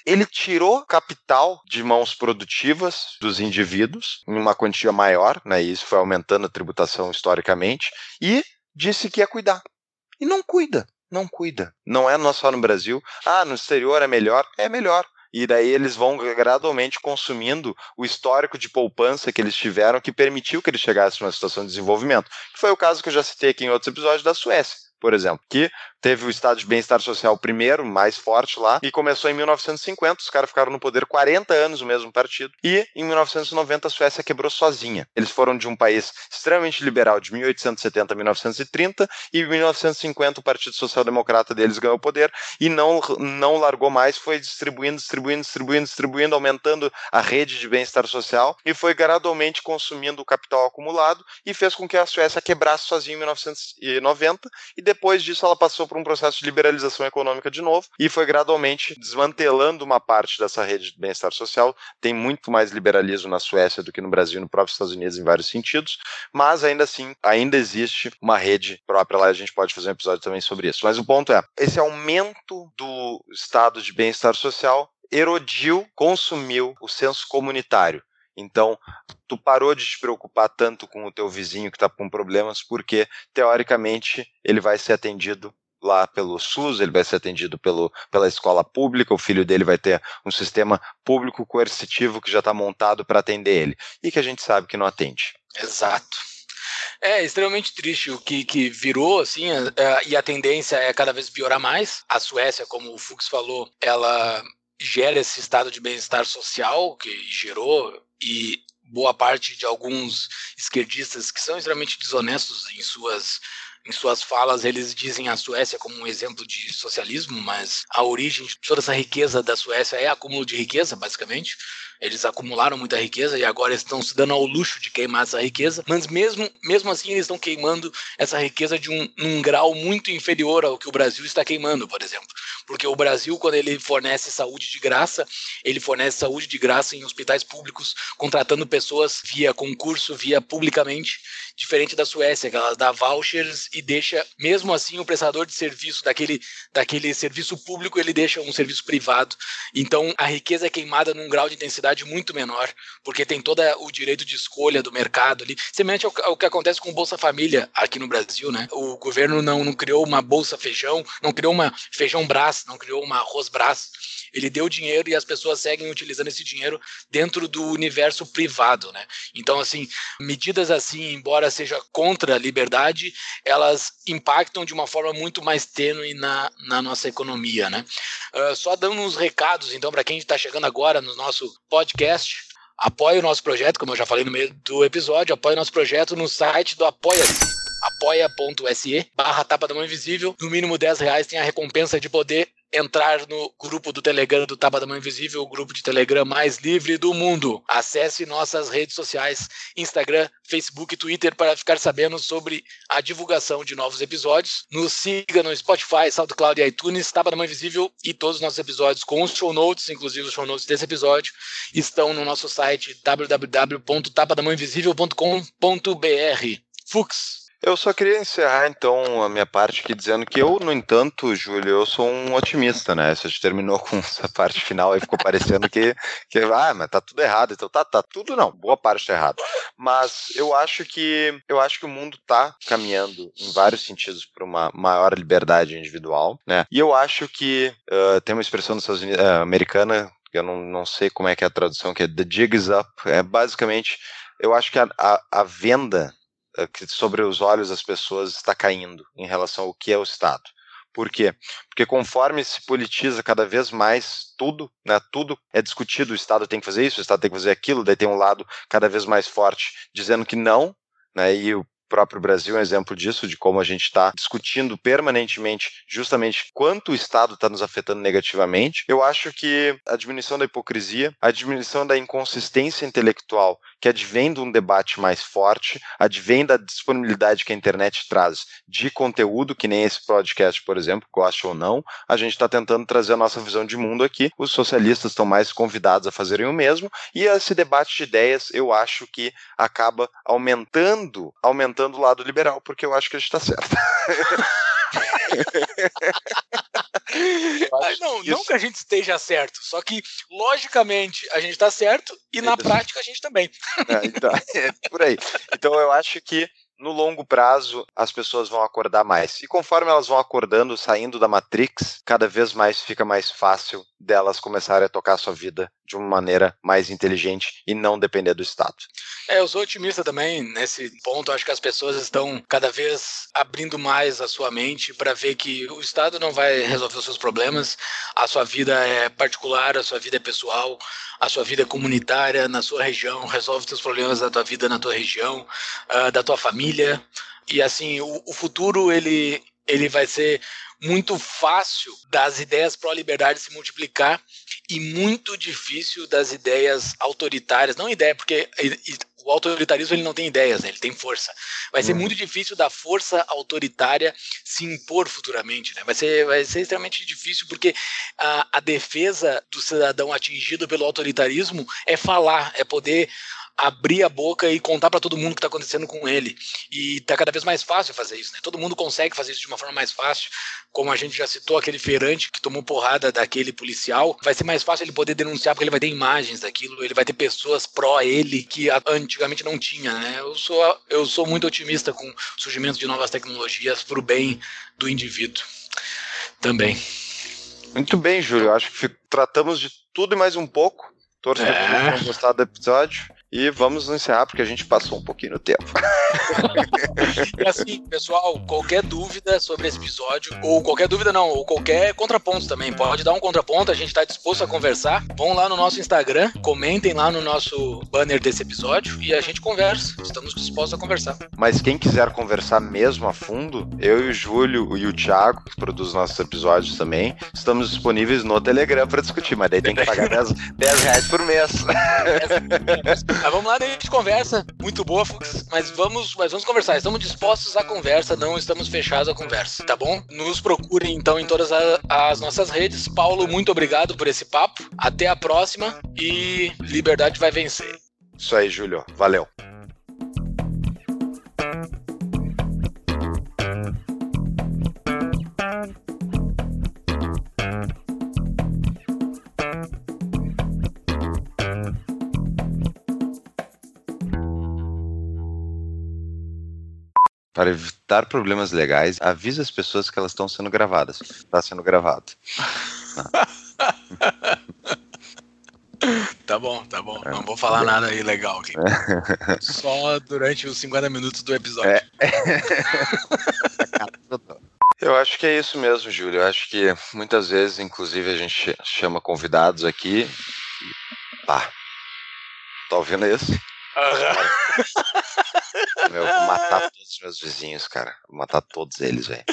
ele tirou capital de mãos produtivas dos indivíduos em uma quantia maior, né? E isso foi aumentando a tributação historicamente e disse que ia cuidar. E não cuida, não cuida. Não é só no Brasil. Ah, no exterior é melhor, é melhor e daí eles vão gradualmente consumindo o histórico de poupança que eles tiveram que permitiu que eles chegassem numa situação de desenvolvimento. Foi o caso que eu já citei aqui em outros episódios da Suécia, por exemplo, que teve o estado de bem-estar social primeiro, mais forte lá, e começou em 1950. Os caras ficaram no poder 40 anos, o mesmo partido, e em 1990 a Suécia quebrou sozinha. Eles foram de um país extremamente liberal de 1870 a 1930, e em 1950 o Partido Social Democrata deles ganhou o poder e não, não largou mais, foi distribuindo, distribuindo, distribuindo, distribuindo, aumentando a rede de bem-estar social e foi gradualmente consumindo o capital acumulado e fez com que a Suécia quebrasse sozinha em 1990 e depois disso ela passou por um processo de liberalização econômica de novo e foi gradualmente desmantelando uma parte dessa rede de bem-estar social. Tem muito mais liberalismo na Suécia do que no Brasil no próprio Estados Unidos em vários sentidos, mas ainda assim, ainda existe uma rede própria lá, a gente pode fazer um episódio também sobre isso. Mas o ponto é, esse aumento do estado de bem-estar social erodiu, consumiu o senso comunitário. Então, tu parou de te preocupar tanto com o teu vizinho que está com problemas, porque teoricamente ele vai ser atendido lá pelo SUS, ele vai ser atendido pelo, pela escola pública, o filho dele vai ter um sistema público coercitivo que já está montado para atender ele, e que a gente sabe que não atende. Exato. É extremamente triste o que, que virou, assim, é, e a tendência é cada vez piorar mais. A Suécia, como o Fux falou, ela gera esse estado de bem-estar social que gerou e boa parte de alguns esquerdistas que são extremamente desonestos em suas em suas falas, eles dizem a Suécia como um exemplo de socialismo, mas a origem de toda essa riqueza da Suécia é acúmulo de riqueza, basicamente. Eles acumularam muita riqueza e agora estão se dando ao luxo de queimar essa riqueza, mas mesmo, mesmo assim eles estão queimando essa riqueza de um, grau muito inferior ao que o Brasil está queimando, por exemplo. Porque o Brasil, quando ele fornece saúde de graça, ele fornece saúde de graça em hospitais públicos, contratando pessoas via concurso, via publicamente, diferente da Suécia, que ela dá vouchers e deixa, mesmo assim, o prestador de serviço daquele, daquele serviço público, ele deixa um serviço privado. Então, a riqueza é queimada num grau de intensidade muito menor, porque tem todo o direito de escolha do mercado ali. Semelhante ao, ao que acontece com o Bolsa Família aqui no Brasil, né? O governo não, não criou uma Bolsa Feijão, não criou uma Feijão Brás, não criou uma Arroz Brás ele deu dinheiro e as pessoas seguem utilizando esse dinheiro dentro do universo privado, né? Então, assim, medidas assim, embora seja contra a liberdade, elas impactam de uma forma muito mais tênue na, na nossa economia, né? Uh, só dando uns recados, então, para quem está chegando agora no nosso podcast, apoie o nosso projeto, como eu já falei no meio do episódio, apoie o nosso projeto no site do Apoia-se apoia.se barra tapa da mão invisível. No mínimo 10 reais tem a recompensa de poder entrar no grupo do Telegram do Tapa da Mão Invisível, o grupo de Telegram mais livre do mundo. Acesse nossas redes sociais, Instagram, Facebook e Twitter para ficar sabendo sobre a divulgação de novos episódios. Nos siga no Spotify, SoundCloud e iTunes, Tapa da Mão Invisível e todos os nossos episódios com os show notes, inclusive os show notes desse episódio, estão no nosso site www.tapadamãoinvisível.com.br. Fux, Eu só queria encerrar, então, a minha parte aqui dizendo que eu, no entanto, Júlio, eu sou um otimista, né? Você terminou com essa parte final e ficou parecendo que, que, ah, mas tá tudo errado. Então, tá, tá tudo não, boa parte tá errado. Mas eu acho que, eu acho que o mundo tá caminhando em vários sentidos para uma maior liberdade individual, né? E eu acho que, uh, tem uma expressão nos Estados Unidos, uh, americana, eu não, não sei como é que é a tradução, que é the jig is up, é basicamente, eu acho que a, a, a venda que sobre os olhos das pessoas está caindo em relação ao que é o Estado. Por quê? Porque conforme se politiza cada vez mais tudo, né, tudo é discutido, o Estado tem que fazer isso, o Estado tem que fazer aquilo, daí tem um lado cada vez mais forte dizendo que não, né, e o próprio Brasil é um exemplo disso, de como a gente está discutindo permanentemente justamente quanto o Estado está nos afetando negativamente. Eu acho que a diminuição da hipocrisia, a diminuição da inconsistência intelectual que advém de um debate mais forte, advém da disponibilidade que a internet traz de conteúdo, que nem esse podcast, por exemplo, gosta ou não, a gente está tentando trazer a nossa visão de mundo aqui. Os socialistas estão mais convidados a fazerem o mesmo, e esse debate de ideias eu acho que acaba aumentando, aumentando o lado liberal, porque eu acho que a gente está certo. não, não que a gente esteja certo, só que logicamente a gente está certo e na prática a gente também. É, então, é por aí. Então eu acho que no longo prazo as pessoas vão acordar mais. E conforme elas vão acordando, saindo da Matrix, cada vez mais fica mais fácil delas começarem a tocar a sua vida de uma maneira mais inteligente e não depender do Estado. É, eu sou otimista também nesse ponto. Acho que as pessoas estão cada vez abrindo mais a sua mente para ver que o Estado não vai resolver os seus problemas, a sua vida é particular, a sua vida é pessoal, a sua vida é comunitária na sua região, resolve os seus problemas da tua vida na tua região, uh, da tua família. E assim, o futuro ele ele vai ser muito fácil das ideias pró-liberdade se multiplicar e muito difícil das ideias autoritárias, não ideia, porque o autoritarismo ele não tem ideias, né? ele tem força. Vai ser uhum. muito difícil da força autoritária se impor futuramente, né? Vai ser, vai ser extremamente difícil porque a, a defesa do cidadão atingido pelo autoritarismo é falar, é poder abrir a boca e contar para todo mundo o que está acontecendo com ele. E está cada vez mais fácil fazer isso, né? Todo mundo consegue fazer isso de uma forma mais fácil. Como a gente já citou, aquele feirante que tomou porrada daquele policial, vai ser mais fácil ele poder denunciar porque ele vai ter imagens daquilo, ele vai ter pessoas pró ele que antigamente não tinha, né? Eu sou, eu sou muito otimista com o surgimento de novas tecnologias para o bem do indivíduo também. Muito bem, Júlio. Acho que tratamos de tudo e mais um pouco. Torço é. que vocês tenham gostado do episódio. E vamos encerrar, porque a gente passou um pouquinho no tempo. e assim, pessoal, qualquer dúvida sobre esse episódio, ou qualquer dúvida não, ou qualquer contraponto também, pode dar um contraponto, a gente está disposto a conversar. Vão lá no nosso Instagram, comentem lá no nosso banner desse episódio e a gente conversa. Estamos dispostos a conversar. Mas quem quiser conversar mesmo a fundo, eu e o Júlio e o Thiago, que produz nossos episódios também, estamos disponíveis no Telegram para discutir, mas daí tem que pagar 10, 10 reais por mês. Mas vamos lá, daí a gente conversa. Muito boa, Fux. Mas vamos, mas vamos conversar. Estamos dispostos à conversa, não estamos fechados à conversa, tá bom? Nos procurem então em todas a, as nossas redes. Paulo, muito obrigado por esse papo. Até a próxima e liberdade vai vencer. Isso aí, Júlio. Valeu. Para evitar problemas legais, avise as pessoas que elas estão sendo gravadas. Está sendo gravado. Tá bom, tá bom. Não vou falar nada aí legal aqui. Só durante os 50 minutos do episódio. É. Eu acho que é isso mesmo, Júlio. Eu acho que muitas vezes, inclusive, a gente chama convidados aqui. E... Pá. Tá ouvindo isso? Uhum. Meu, eu vou matar todos os meus vizinhos, cara. Vou matar todos eles, velho.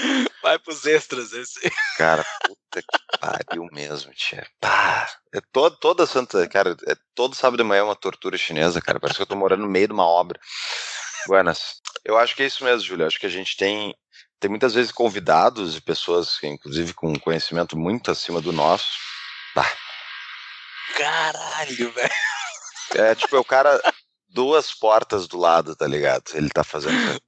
Vai pros extras esse. Cara, puta que pariu mesmo, tia. Pá. É todo, toda santa, cara, é, todo sábado de manhã é uma tortura chinesa, cara. Parece que eu tô morando no meio de uma obra. Buenas. Eu acho que é isso mesmo, Júlio. Acho que a gente tem, tem muitas vezes convidados e pessoas, inclusive com conhecimento muito acima do nosso. Pá. Caralho, velho. É, tipo, é o cara duas portas do lado, tá ligado? Ele tá fazendo.